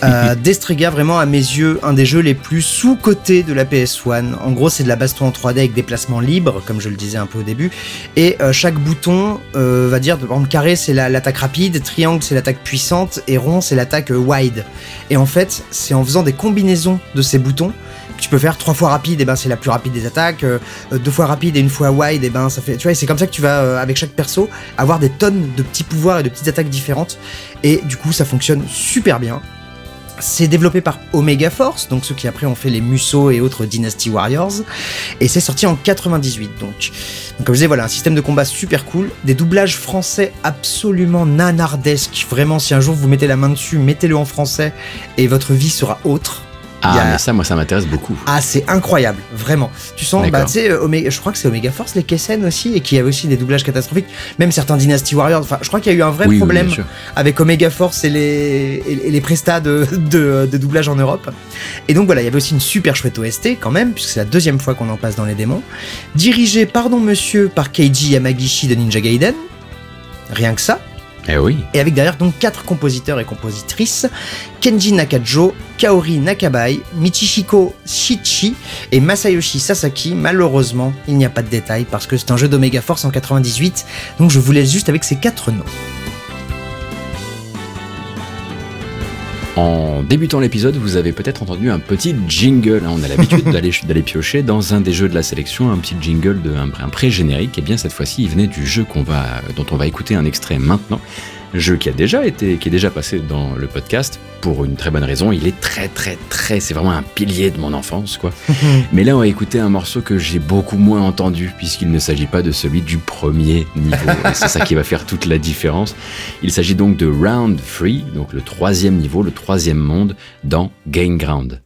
Euh, Destrega, vraiment à mes yeux, un des jeux les plus sous-cotés de la PS1. En gros, c'est de la baston en 3D avec des placements libres, comme je le disais un peu au début, et euh, chaque bouton euh, va dire, exemple, carré c'est la- l'attaque rapide, triangle c'est l'attaque puissante, et rond c'est l'attaque wide. Et en fait, c'est en faisant des combinaisons de ces boutons tu peux faire trois fois rapide, et ben c'est la plus rapide des attaques, euh, euh, deux fois rapide et une fois wide, et ben ça fait. C'est comme ça que tu vas, euh, avec chaque perso, avoir des tonnes de petits pouvoirs et de petites attaques différentes. Et du coup, ça fonctionne super bien. C'est développé par Omega Force, donc ceux qui après ont fait les Musso et autres Dynasty Warriors. Et c'est sorti en 98, donc. Donc comme je disais, voilà, un système de combat super cool. Des doublages français absolument nanardesques. Vraiment, si un jour vous mettez la main dessus, mettez-le en français et votre vie sera autre. Ah, y a- mais ça, moi, ça m'intéresse beaucoup. Ah, c'est incroyable, vraiment. Tu sens, bah, tu sais, euh, je crois que c'est Omega Force, les Kessen aussi, et qui avait aussi des doublages catastrophiques. Même certains Dynasty Warriors. Enfin, je crois qu'il y a eu un vrai Oui, problème avec Omega Force et les, et, et les prestats de, de, de doublage en Europe. Et donc voilà, il y avait aussi une super chouette OST quand même, puisque c'est la deuxième fois qu'on en passe dans les démons. Dirigé, pardon monsieur, par Keiji Yamagishi de Ninja Gaiden. Rien que ça. Eh. Et avec derrière donc quatre compositeurs et compositrices Kenji Nakajo, Kaori Nakabai, Michishiko Shichi et Masayoshi Sasaki. Malheureusement, il n'y a pas de détails parce que c'est un jeu d'Omega Force en 98, donc je vous laisse juste avec ces quatre noms. En débutant l'épisode, vous avez peut-être entendu un petit jingle. On a l'habitude d'aller d'aller piocher dans un des jeux de la sélection un petit jingle de un, un pré-générique. Et bien cette fois-ci, il venait du jeu qu'on va, dont on va écouter un extrait maintenant. Jeu qui a déjà été, qui est déjà passé dans le podcast pour une très bonne raison. Il est très très très, c'est vraiment un pilier de mon enfance quoi. Mais là, on va écouter un morceau que j'ai beaucoup moins entendu, puisqu'il ne s'agit pas de celui du premier niveau. Et c'est ça qui va faire toute la différence. Il s'agit donc de Round 3, donc le troisième niveau, le troisième monde dans Game Ground.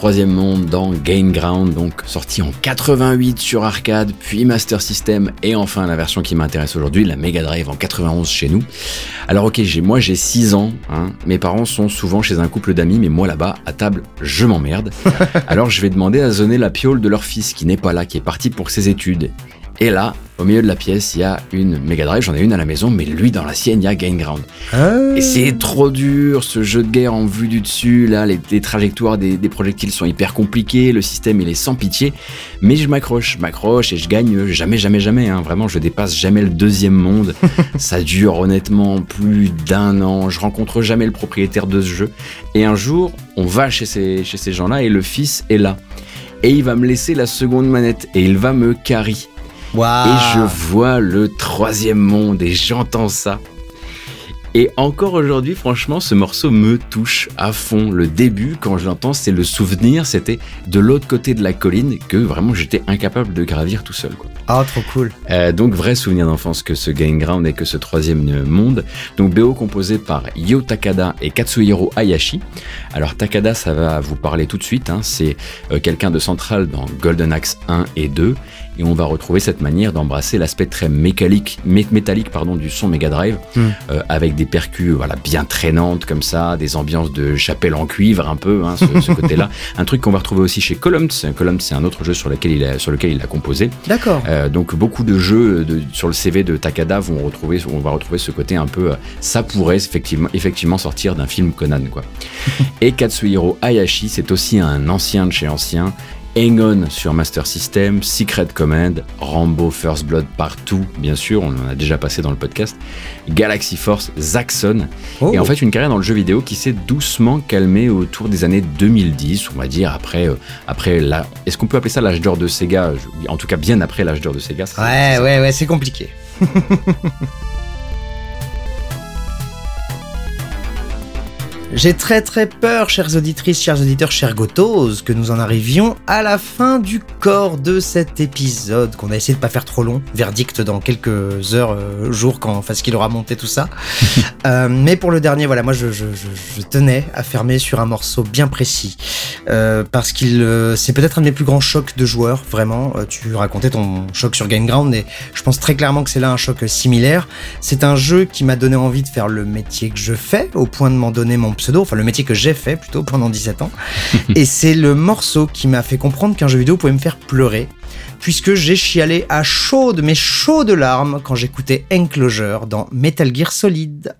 Troisième monde dans Gain Ground, donc sorti en 88 sur arcade, puis Master System, et enfin la version qui m'intéresse aujourd'hui, la Mega Drive en 91 chez nous. Alors ok, j'ai, moi j'ai 6 ans, hein, mes parents sont souvent chez un couple d'amis, mais moi là-bas, à table, je m'emmerde. Alors je vais demander à zoner la piole de leur fils qui n'est pas là, qui est parti pour ses études. Et là, au milieu de la pièce, il y a une Mega Drive, j'en ai une à la maison, mais lui dans la sienne, il y a Gain Ground. Ah. Et c'est trop dur, ce jeu de guerre en vue du dessus, là, les, les trajectoires des, des projectiles sont hyper compliqués, le système il est sans pitié, mais je m'accroche, je m'accroche et je gagne jamais, jamais, jamais, hein. vraiment, je dépasse jamais le deuxième monde. Ça dure honnêtement plus d'un an, je rencontre jamais le propriétaire de ce jeu, et un jour, on va chez ces, chez ces gens-là et le fils est là. Et il va me laisser la seconde manette et il va me carry. Et je vois le troisième monde et j'entends ça. Et encore aujourd'hui, franchement, ce morceau me touche à fond. Le début, quand je l'entends, c'est le souvenir, c'était de l'autre côté de la colline que vraiment j'étais incapable de gravir tout seul. Ah, trop cool. Euh, donc vrai souvenir d'enfance que ce Gain Ground et que ce troisième monde. Donc BO composé par Yo Takada et Katsuhiro Hayashi. Alors Takada, ça va vous parler tout de suite. hein. C'est euh, quelqu'un de central dans Golden Axe 1 et 2. Et on va retrouver cette manière d'embrasser l'aspect très mécanique, mé- métallique pardon, du son Mega Drive, Mm. euh, avec des percus voilà, bien traînantes comme ça, des ambiances de chapelle en cuivre un peu, hein, ce, ce côté-là. Un truc qu'on va retrouver aussi chez Columns. Columns, c'est un autre jeu sur lequel il a, sur lequel il a composé. D'accord. Euh, donc beaucoup de jeux de- sur le CV de Takada vont retrouver, on va retrouver ce côté un peu, euh, ça pourrait effectivement, effectivement sortir d'un film Conan quoi. Et Katsuhiro Hayashi, c'est aussi un ancien de chez ancien. Engon sur Master System, Secret Command, Rambo First Blood partout, bien sûr, on en a déjà passé dans le podcast, Galaxy Force, Zaxxon, Oh. et en fait une carrière dans le jeu vidéo qui s'est doucement calmée autour des années 2010, on va dire après, euh, après la, est-ce qu'on peut appeler ça l'âge d'or de Sega? En tout cas bien après l'âge d'or de Sega. Ouais, ouais, ouais, c'est compliqué. J'ai très très peur, chères auditrices, chers auditeurs, chers gotos, que nous en arrivions à la fin du corps de cet épisode, qu'on a essayé de pas faire trop long, verdict dans quelques heures, euh, jours, quand, enfin, ce qu'il aura monté tout ça. Euh, mais pour le dernier, voilà, moi je, je, je, je tenais à fermer sur un morceau bien précis, euh, parce qu'il, c'est peut-être un des plus grands chocs de joueurs, vraiment. Tu racontais ton choc sur Game Ground, et je pense très clairement que c'est là un choc similaire. C'est un jeu qui m'a donné envie de faire le métier que je fais, au point de m'en donner mon pseudo, enfin le métier que j'ai fait plutôt pendant 17 ans. et c'est le morceau qui m'a fait comprendre qu'un jeu vidéo pouvait me faire pleurer, puisque j'ai chialé à chaudes, mais chaudes larmes quand j'écoutais Enclosure dans Metal Gear Solid.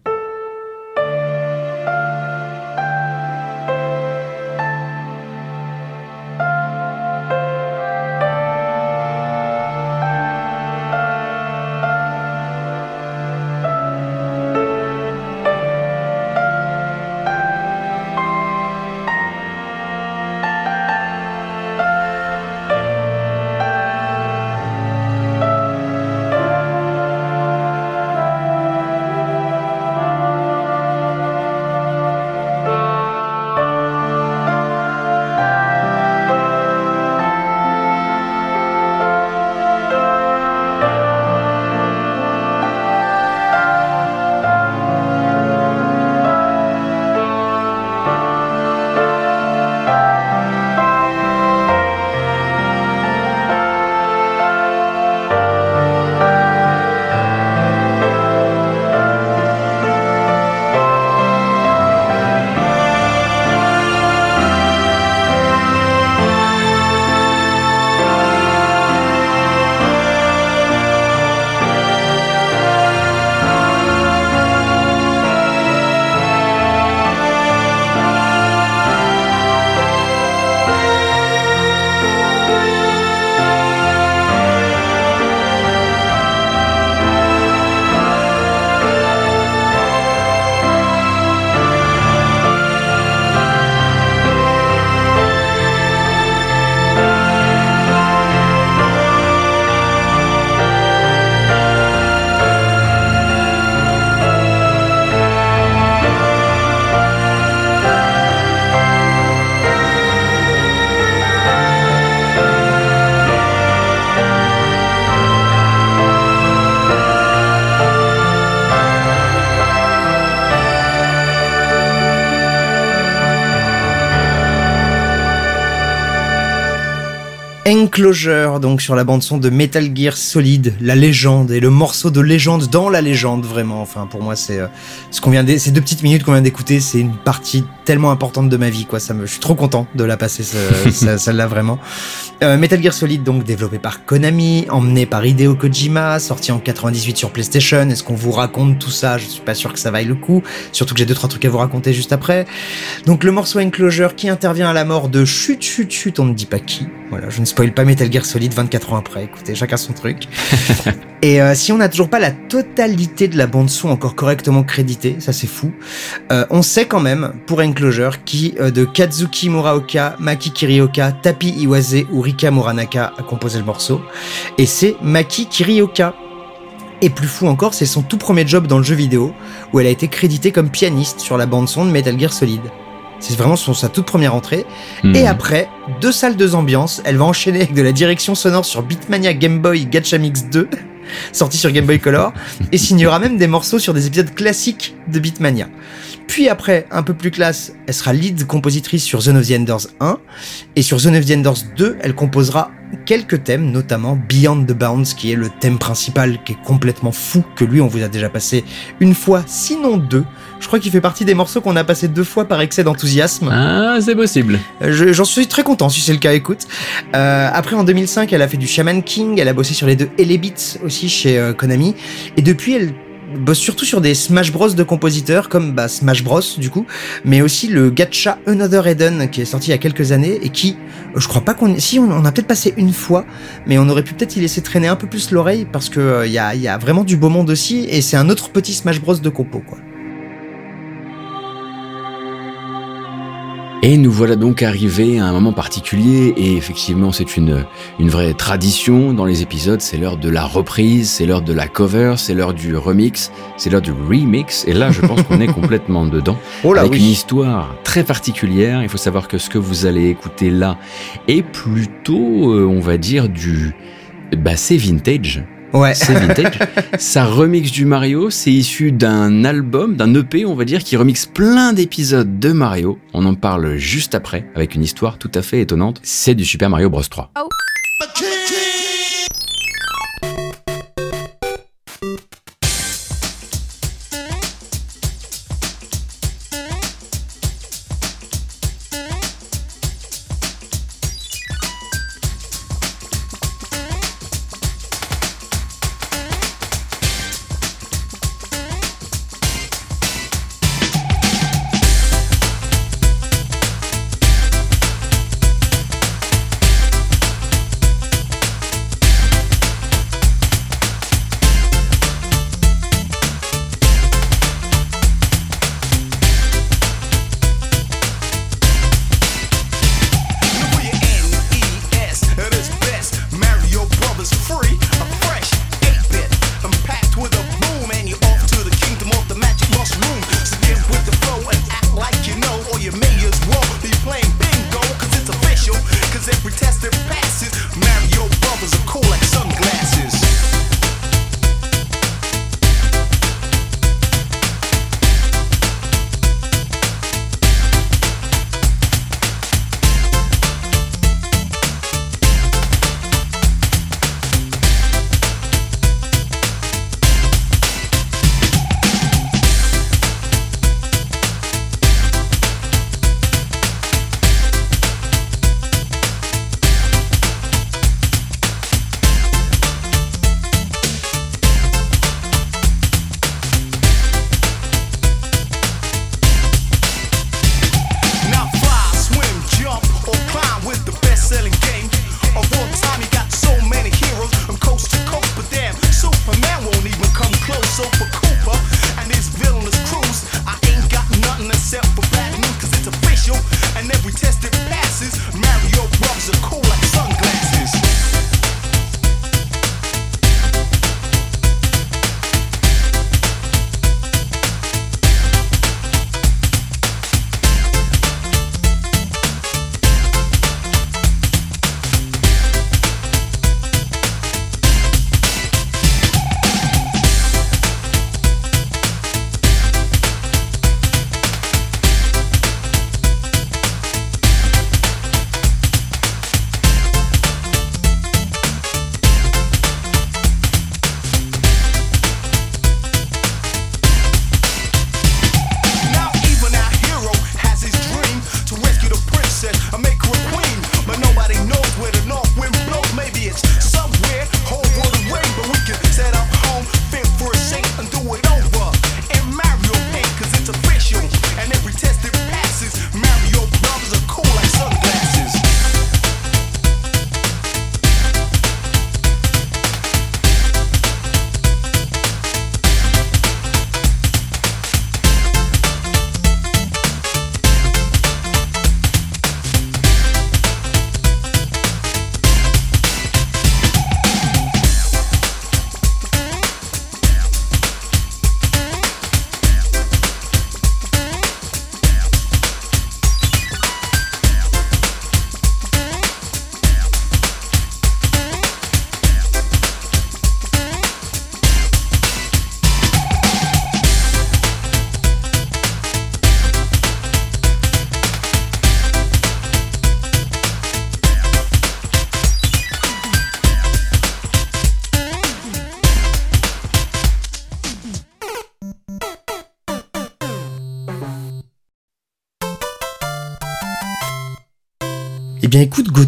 Enclosure, donc sur la bande son de Metal Gear Solid, la légende et le morceau de légende dans la légende vraiment. Enfin pour moi c'est euh, ce qu'on vient d'é- ces deux petites minutes qu'on vient d'écouter, c'est une partie tellement importante de ma vie quoi. Ça me, je suis trop content de la passer ce- ce- celle-là vraiment. Euh, Metal Gear Solid donc développé par Konami, emmené par Hideo Kojima, sorti en 98 sur PlayStation. Est-ce qu'on vous raconte tout ça? Je suis pas sûr que ça vaille le coup. Surtout que j'ai deux trois trucs à vous raconter juste après. Donc le morceau Enclosure qui intervient à la mort de chut chut chut, on ne dit pas qui. Voilà, je ne spoil pas Metal Gear Solid 24 ans après. Écoutez, chacun son truc. Et euh, si on n'a toujours pas la totalité de la bande son encore correctement créditée, ça c'est fou. euh, on sait quand même pour Enclosure qui euh, de Kazuki Muraoka, Maki Kirioka, Tapi Iwase ou Rika Muranaka a composé le morceau. Et c'est Maki Kirioka. Et plus fou encore, c'est son tout premier job dans le jeu vidéo, où elle a été créditée comme pianiste sur la bande son de Metal Gear Solid. C'est vraiment son, sa toute première entrée. Mhm. Et après, deux salles, deux ambiances, elle va enchaîner avec de la direction sonore sur Beatmania Game Boy Gacha Mix 2, sorti sur Game Boy Color, et signera même des morceaux sur des épisodes classiques de Beatmania. Puis après, un peu plus classe, elle sera lead compositrice sur Zone of the Enders 1, et sur Zone of the Enders 2, elle composera quelques thèmes, notamment Beyond the Bounds, qui est le thème principal, qui est complètement fou, que lui on vous a déjà passé une fois, sinon deux. Je crois qu'il fait partie des morceaux qu'on a passé deux fois par excès d'enthousiasme. Ah, c'est possible. Euh, je- J'en suis très content si c'est le cas, écoute. Euh, après, en 2005, elle a fait du Shaman King, elle a bossé sur les deux Elebits aussi chez euh, Konami. Et depuis, elle bosse surtout sur des Smash Bros de compositeurs, comme bah, Smash Bros du coup, mais aussi le Gacha Another Eden qui est sorti il y a quelques années et qui, je crois pas qu'on... Si, on, on a peut-être passé une fois, mais on aurait pu peut-être y laisser traîner un peu plus l'oreille parce que euh, y, a, y a vraiment du beau monde aussi et c'est un autre petit Smash Bros de compo, quoi. Et nous voilà donc arrivés à un moment particulier et effectivement c'est une, une vraie tradition dans les épisodes, c'est l'heure de la reprise, c'est l'heure de la cover, c'est l'heure du remix, c'est l'heure du remix et là je pense qu'on est complètement dedans Oh là avec oui. une histoire très particulière. Il faut savoir que ce que vous allez écouter là est plutôt, euh, on va dire, du... Bah c'est vintage, Ouais. c'est vintage. Ça remix du Mario, c'est issu d'un album, d'un EP, on va dire, qui remixe plein d'épisodes de Mario. On en parle juste après, avec une histoire tout à fait étonnante. C'est du Super Mario Bros 3. bien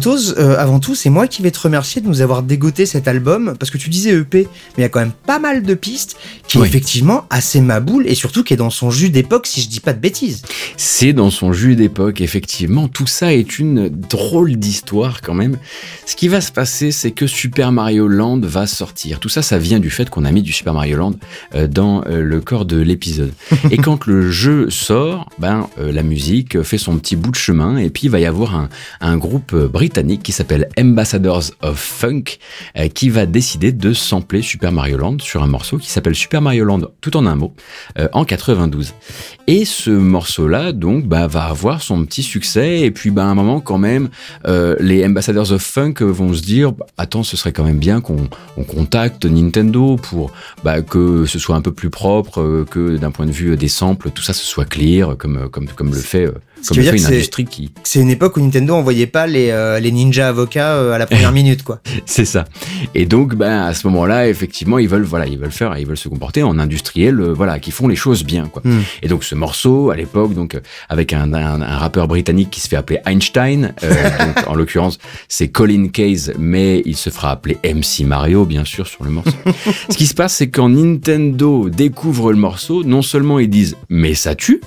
euh, avant tout, c'est moi qui vais te remercier de nous avoir dégoté cet album, parce que tu disais EP, mais il y a quand même pas mal de pistes qui est effectivement assez maboule, et surtout qui est dans son jus d'époque, si je dis pas de bêtises. C'est dans son jus d'époque, effectivement. Tout ça est une drôle d'histoire quand même. Ce qui va se passer, c'est que Super Mario Land va sortir. Tout ça, ça vient du fait qu'on a mis du Super Mario Land euh, dans euh, le corps de l'épisode. et quand le jeu sort, ben euh, la musique fait son petit bout de chemin et puis il va y avoir un, un groupe britannique qui s'appelle Ambassadors of Funk euh, qui va décider de sampler Super Mario Land sur un morceau qui s'appelle Super Mario Land tout en un mot euh, en 92. Et ce morceau-là, donc, bah, va avoir son petit succès. Et puis, bah, à un moment, quand même, les Ambassadors of Funk vont se dire, attends, ce serait quand même bien qu'on on contacte Nintendo pour bah, que ce soit un peu plus propre, que d'un point de vue des samples, tout ça, ce soit clear, comme, comme, comme le fait, euh, comme le fait une industrie qui, C'est une époque où Nintendo envoyait pas les, euh, les ninjas avocats euh, à la première minute, quoi. C'est ça. Et donc, ben, à ce moment-là, effectivement, ils veulent, voilà, ils veulent faire, ils veulent se comporter en industriels, euh, voilà, qui font les choses bien, quoi. Hmm. Et donc, ce morceau, à l'époque, donc, euh, avec un, un- un rappeur britannique qui se fait appeler Einstein, euh, donc, en l'occurrence, c'est Colin Case, mais il se fera appeler MC Mario, bien sûr, sur le morceau. Ce qui se passe, c'est quand Nintendo découvre le morceau, non seulement ils disent, mais ça tue,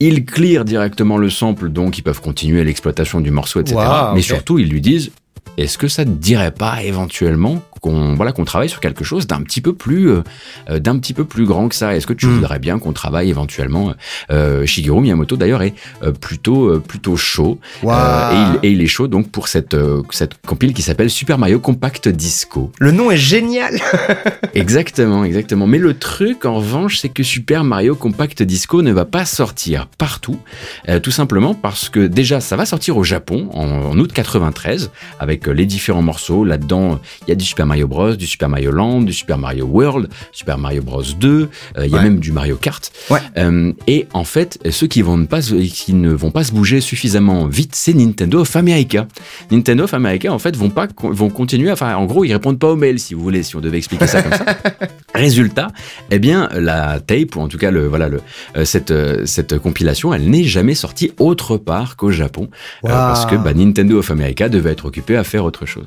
ils clear directement le sample, donc ils peuvent continuer l'exploitation du morceau, etc. Mais surtout, ils lui disent, est-ce que ça te dirait pas éventuellement qu'on voilà qu'on travaille sur quelque chose d'un petit peu plus euh, euh, d'un petit peu plus grand que ça Est-ce que tu Hmm. voudrais bien qu'on travaille éventuellement euh, Shigeru Miyamoto d'ailleurs est plutôt plutôt chaud et, il, et il est chaud donc pour cette cette compile qui s'appelle Super Mario Compact Disco. Le nom est génial. Exactement, exactement. Mais le truc, en revanche, c'est que Super Mario Compact Disco ne va pas sortir partout, tout simplement parce que déjà, ça va sortir au Japon en, en août 93 avec les différents morceaux. Là-dedans, il y a du Super Mario Bros, du Super Mario Land, du Super Mario World, Super Mario Bros 2. euh, il y a même du Mario Kart. Ouais. Euh, et en fait, ceux qui vont ne pas, se- qui ne vont pas se bouger suffisamment vite, c'est Nintendo of America. Nintendo of America, en fait, vont pas, vont continuer. Enfin, en gros, ils répondent pas aux mails, si vous voulez, si on devait expliquer ça comme ça. Résultat, eh bien, la tape, ou en tout cas, le, voilà, le, euh, cette, cette compilation, elle n'est jamais sortie autre part qu'au Japon. euh, parce que bah, Nintendo of America devait être occupé à faire autre chose.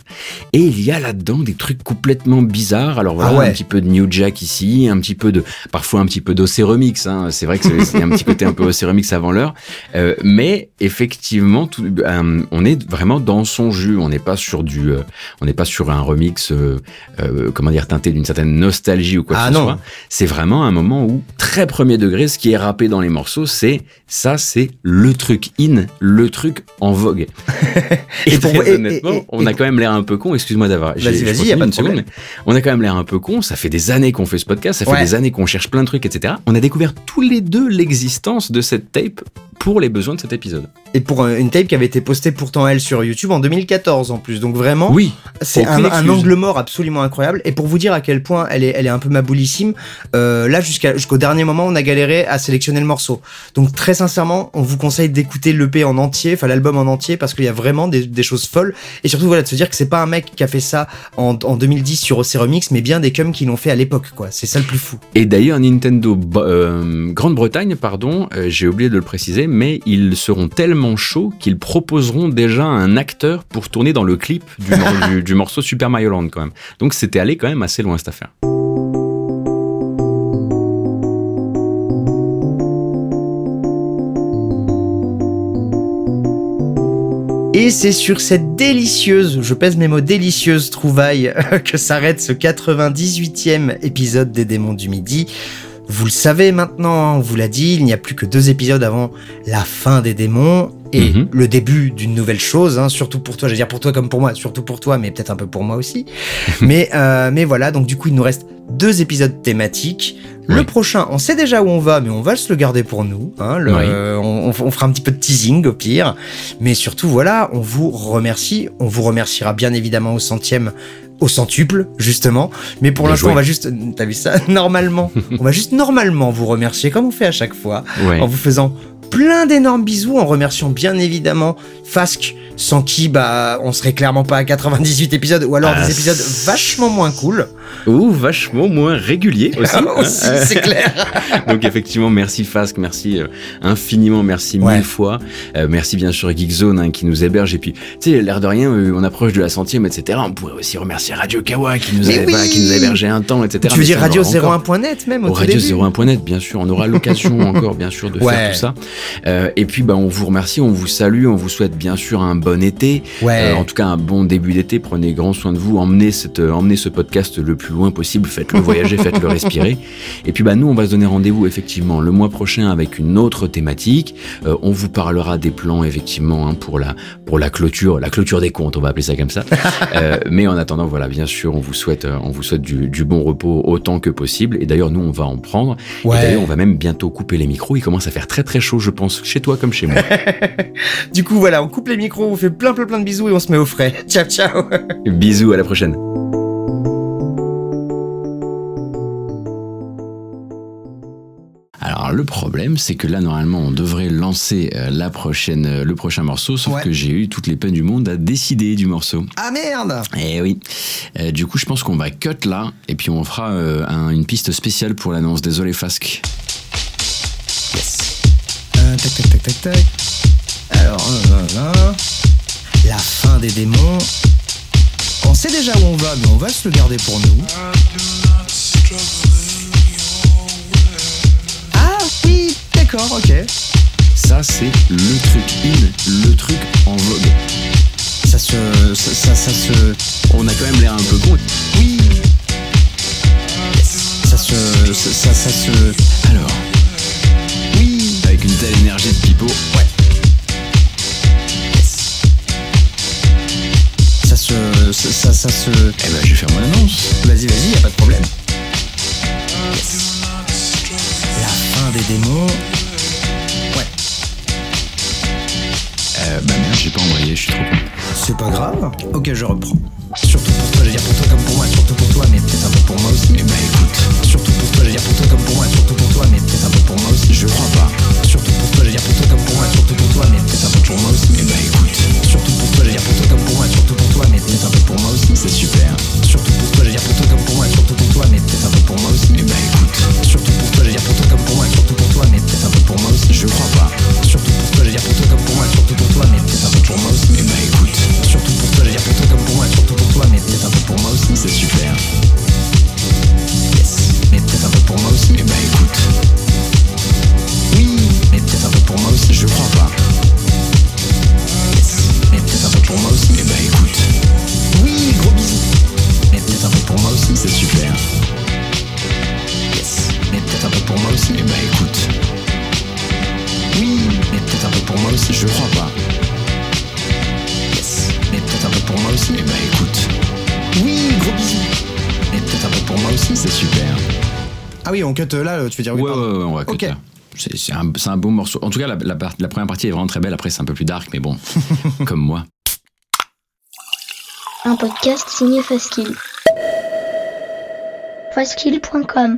Et il y a là-dedans des trucs complètement bizarres. Alors voilà, Ah ouais. un petit peu de New Jack ici, un petit peu de, parfois un petit peu d'OC Remix. Hein. C'est vrai que c'est un petit côté un peu OC Remix avant l'heure. Euh, mais effectivement, tout, euh, on est vraiment dans son jus. On n'est pas sur du, euh, on n'est pas sur un remix, euh, euh, comment dire, teinté d'une certaine nostalgie ou quoi que Ah ce non. soit. C'est vraiment un moment où, très premier degré, ce qui est rappé dans les morceaux, c'est ça, c'est le truc in, le truc en vogue. et, Et pour- et- honnêtement, et- on a quand même l'air un peu con. Excuse-moi d'avoir. Vas-y, vas-y, pas de seconde, on a quand même l'air un peu con. Ça fait des années qu'on fait ce podcast, ça fait Ouais. des années qu'on cherche plein de trucs, etc. On a découvert tous les deux l'existence de cette tape pour les besoins de cet épisode. Et pour euh, une tape qui avait été postée pourtant elle sur YouTube en 2014 en plus. Donc vraiment, Oui, c'est un, angle mort absolument incroyable. Et pour vous dire à quel point elle est, elle est un peu maboulissime, euh, là jusqu'à jusqu'au dernier moment, on a galéré à sélectionner le morceau. Donc très sincèrement, on vous conseille d'écouter l'EP en entier, enfin l'album en entier, parce qu'il y a vraiment des, des choses folles. Et surtout voilà de se dire que c'est pas un mec qui a fait ça en, en 2010 sur OC Remix, mais bien des cums qui l'ont fait à l'époque. quoi. C'est ça le plus fou. Et d'ailleurs, Nintendo Bo- euh, Grande-Bretagne, pardon, euh, j'ai oublié de le préciser, mais ils seront tellement chauds qu'ils proposeront déjà un acteur pour tourner dans le clip du, mor- du- du morceau Super Mario Land quand même. Donc c'était allé quand même assez loin cette affaire. Et c'est sur cette délicieuse, je pèse mes mots, délicieuse trouvaille que s'arrête ce 98e épisode des démons du midi. Vous le savez maintenant, on vous l'a dit, il n'y a plus que deux épisodes avant la fin des démons et Mhm. le début d'une nouvelle chose, hein, surtout pour toi, je veux dire pour toi comme pour moi, surtout pour toi, mais peut-être un peu pour moi aussi. mais, euh, mais voilà, donc du coup il nous reste deux épisodes thématiques. Le Oui. prochain, on sait déjà où on va, mais on va se le garder pour nous. Hein, le- Oui. on, on- on fera un petit peu de teasing au pire. Mais surtout, voilà, on vous remercie. On vous remerciera bien évidemment au centième, au centuple, justement. Mais pour l'instant, on va juste, t'as vu ça, normalement, on va juste normalement vous remercier, comme on fait à chaque fois, Ouais. en vous faisant plein d'énormes bisous, en remerciant bien évidemment Fask sans qui bah on serait clairement pas à 98 épisodes ou alors Ah, des épisodes c'est- vachement moins cool. Ou vachement moins régulier aussi. Aussi, c'est clair. Donc effectivement, merci Fasque, merci euh, infiniment, merci Ouais. mille fois. Euh, merci bien sûr Geekzone hein, qui nous héberge. Et puis, tu sais, l'air de rien, euh, on approche de la centième, etc. On pourrait aussi remercier Radio Kawa qui nous, a, Mais oui voilà, qui nous a hébergé un temps, etc. tu veux Mais dire ça, encore- radio01.net même au, au tout radio début 01.net, bien sûr. On aura l'occasion encore, bien sûr, de Ouais. faire tout ça. Et puis, bah, on vous remercie, on vous salue, on vous souhaite bien sûr un bon été. Ouais. Euh, en tout cas, un bon début d'été. Prenez grand soin de vous. Emmenez, cette, euh, emmenez ce podcast le plus loin possible. Faites-le voyager, faites-le respirer. Et puis, bah, nous, on va se donner rendez-vous effectivement le mois prochain avec une autre thématique. Euh, on vous parlera des plans effectivement hein, pour la pour la clôture, la clôture des comptes. On va appeler ça comme ça. Mais en attendant, voilà, bien sûr, on vous souhaite, on vous souhaite du, du bon repos autant que possible. Et d'ailleurs, nous, on va en prendre. Ouais. Et d'ailleurs, on va même bientôt couper les micros. Il commence à faire très très chaud, je pense, chez toi comme chez moi. Du coup voilà, on coupe les micros, on fait plein plein plein de bisous et on se met au frais. Ciao ciao. Bisous, à la prochaine. Alors le problème, c'est que là normalement on devrait lancer euh, la prochaine, euh, le prochain morceau, sauf Ouais. que j'ai eu toutes les peines du monde à décider du morceau. Ah merde. Eh oui. Euh, du coup, je pense qu'on va cut là, et puis on fera euh, un- une piste spéciale pour l'annonce. Désolé Fasque. Yes. Euh, tac tac tac tac tac. Alors, la fin des démons. On sait déjà où on va, mais on va se le garder pour nous. Ah oui, d'accord, ok. Ça, c'est le truc in, le truc en vogue. Ça se, ça, ça, ça se, On a quand même l'air un peu con. oui. Ça se, ça, ça, ça se, Alors, oui. avec une telle énergie de pipeau, Ouais. Se, ça, se. eh ben, je vais faire mon annonce. Vas-y, vas-y, y a pas de problème. La fin des démons. Ouais. Euh, bah merde, j'ai pas envoyé, je suis trop con. C'est pas grave. Ok, je reprends. Surtout pour toi, je veux dire pour toi comme pour moi, surtout pour toi, mais peut-être un peu pour moi aussi. Eh bah écoute, Surtout pour toi, je veux dire pour toi comme pour moi, surtout pour toi, mais peut-être un peu pour moi aussi. je crois pas. Surtout pour toi, je veux dire pour toi comme pour moi, surtout pour toi, mais peut-être un peu pour moi aussi. Eh bah écoute, Surtout pour toi, je veux dire pour toi comme pour moi, surtout pour toi, mais peut-être un peu pour moi aussi. c'est super. Surtout pour toi, je veux dire pour toi comme pour moi, surtout pour toi, mais peut-être un peu pour moi aussi. Eh bah écoute, Surtout pour toi, je veux dire pour toi comme pour moi, surtout pour toi, mais peut-être un peu pour moi aussi. je crois pas. Surtout pour toi, je veux dire pour toi comme pour moi, surtout pour toi, mais peut-être un peu pour moi aussi. Eh bah écoute, Surtout pour toi, je veux dire pour toi comme pour moi, surtout pour toi, mais peut-être un peu pour moi aussi. c'est super. Yes. Mais peut-être un peu pour moi aussi. Eh bah écoute, Oui. Mais peut-être un peu pour moi aussi. je crois pas. Yes. Mais peut-être un peu pour moi aussi. Eh bah écoute, Oui, gros bisous. Mais peut-être un peu pour moi aussi. c'est super. Yes. Mais peut-être un peu pour moi aussi. Eh bah écoute, Oui. Mais peut-être un peu pour moi aussi. je crois pas. Peut-être un peu pour moi aussi. Eh bah écoute, Oui, gros bisous. Mais peut-être un peu pour moi aussi. c'est super. Ah oui, on cut là, tu veux dire Ouais, ouais, ouais, on va cut là. C'est un, beau morceau. En tout cas, la, la première partie est vraiment très belle. Après, c'est un peu plus dark, mais bon, comme moi. Un podcast signé Faskill. Faskill.com